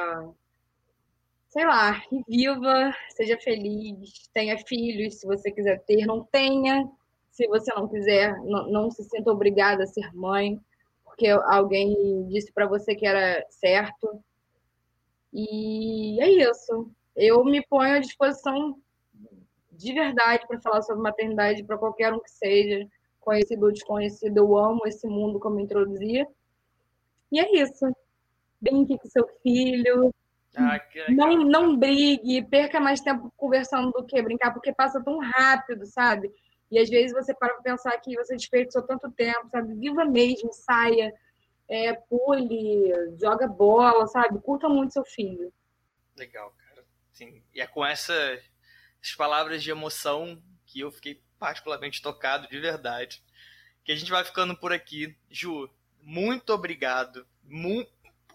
B: sei lá, viva, seja feliz, tenha filhos, se você quiser ter, não tenha, se você não quiser, não, não se sinta obrigada a ser mãe, porque alguém disse para você que era certo. E é isso. Eu me ponho à disposição de verdade para falar sobre maternidade para qualquer um que seja, conhecido ou desconhecido. Eu amo esse mundo como introduzia. E é isso. Brinque com seu filho. Ah, não, não brigue, perca mais tempo conversando do que brincar, porque passa tão rápido, sabe? E às vezes você para pensar que você desperdiçou tanto tempo, sabe? Viva mesmo, saia, é, pule, joga bola, sabe? Curta muito seu filho.
A: Legal, cara. Sim. E é com essas palavras de emoção que eu fiquei particularmente tocado, de verdade. Que a gente vai ficando por aqui. Ju, muito obrigado. Mu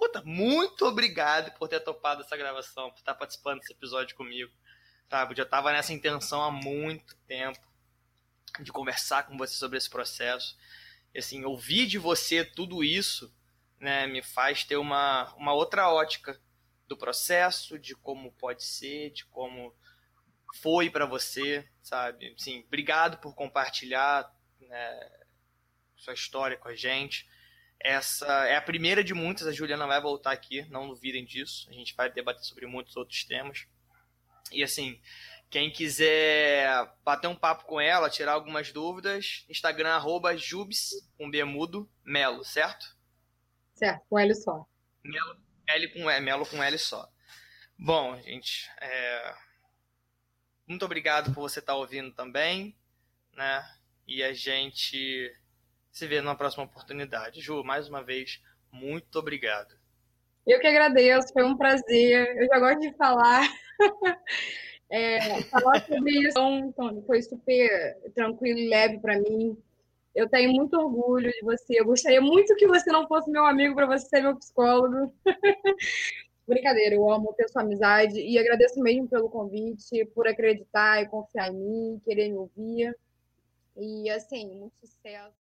A: Puta, muito obrigado por ter topado essa gravação, por estar participando desse episódio comigo. Tá, eu já estava nessa intenção há muito tempo de conversar com você sobre esse processo. Assim, ouvir de você tudo isso né, me faz ter uma, uma outra ótica do processo, de como pode ser, de como foi para você, sabe? Sim, obrigado por compartilhar né, sua história com a gente. Essa é a primeira de muitas, a Juliana vai voltar aqui, não duvidem disso. A gente vai debater sobre muitos outros temas. E assim, quem quiser bater um papo com ela, tirar algumas dúvidas, Instagram arroba jubs, com bemudo, melo, certo?
B: Certo, com L só.
A: Melo, L com, é, melo com L só. Bom, gente, é... muito obrigado por você estar ouvindo também, né? E a gente se vê numa próxima oportunidade. Ju, mais uma vez, muito obrigado.
B: Eu que agradeço, foi um prazer. Eu já gosto de falar. é, falar sobre isso então, foi super tranquilo e leve para mim. Eu tenho muito orgulho de você. Eu gostaria muito que você não fosse meu amigo para você ser meu psicólogo. Brincadeira, eu amo ter sua amizade e agradeço mesmo pelo convite, por acreditar e confiar em mim, querer me ouvir. E assim, muito sucesso.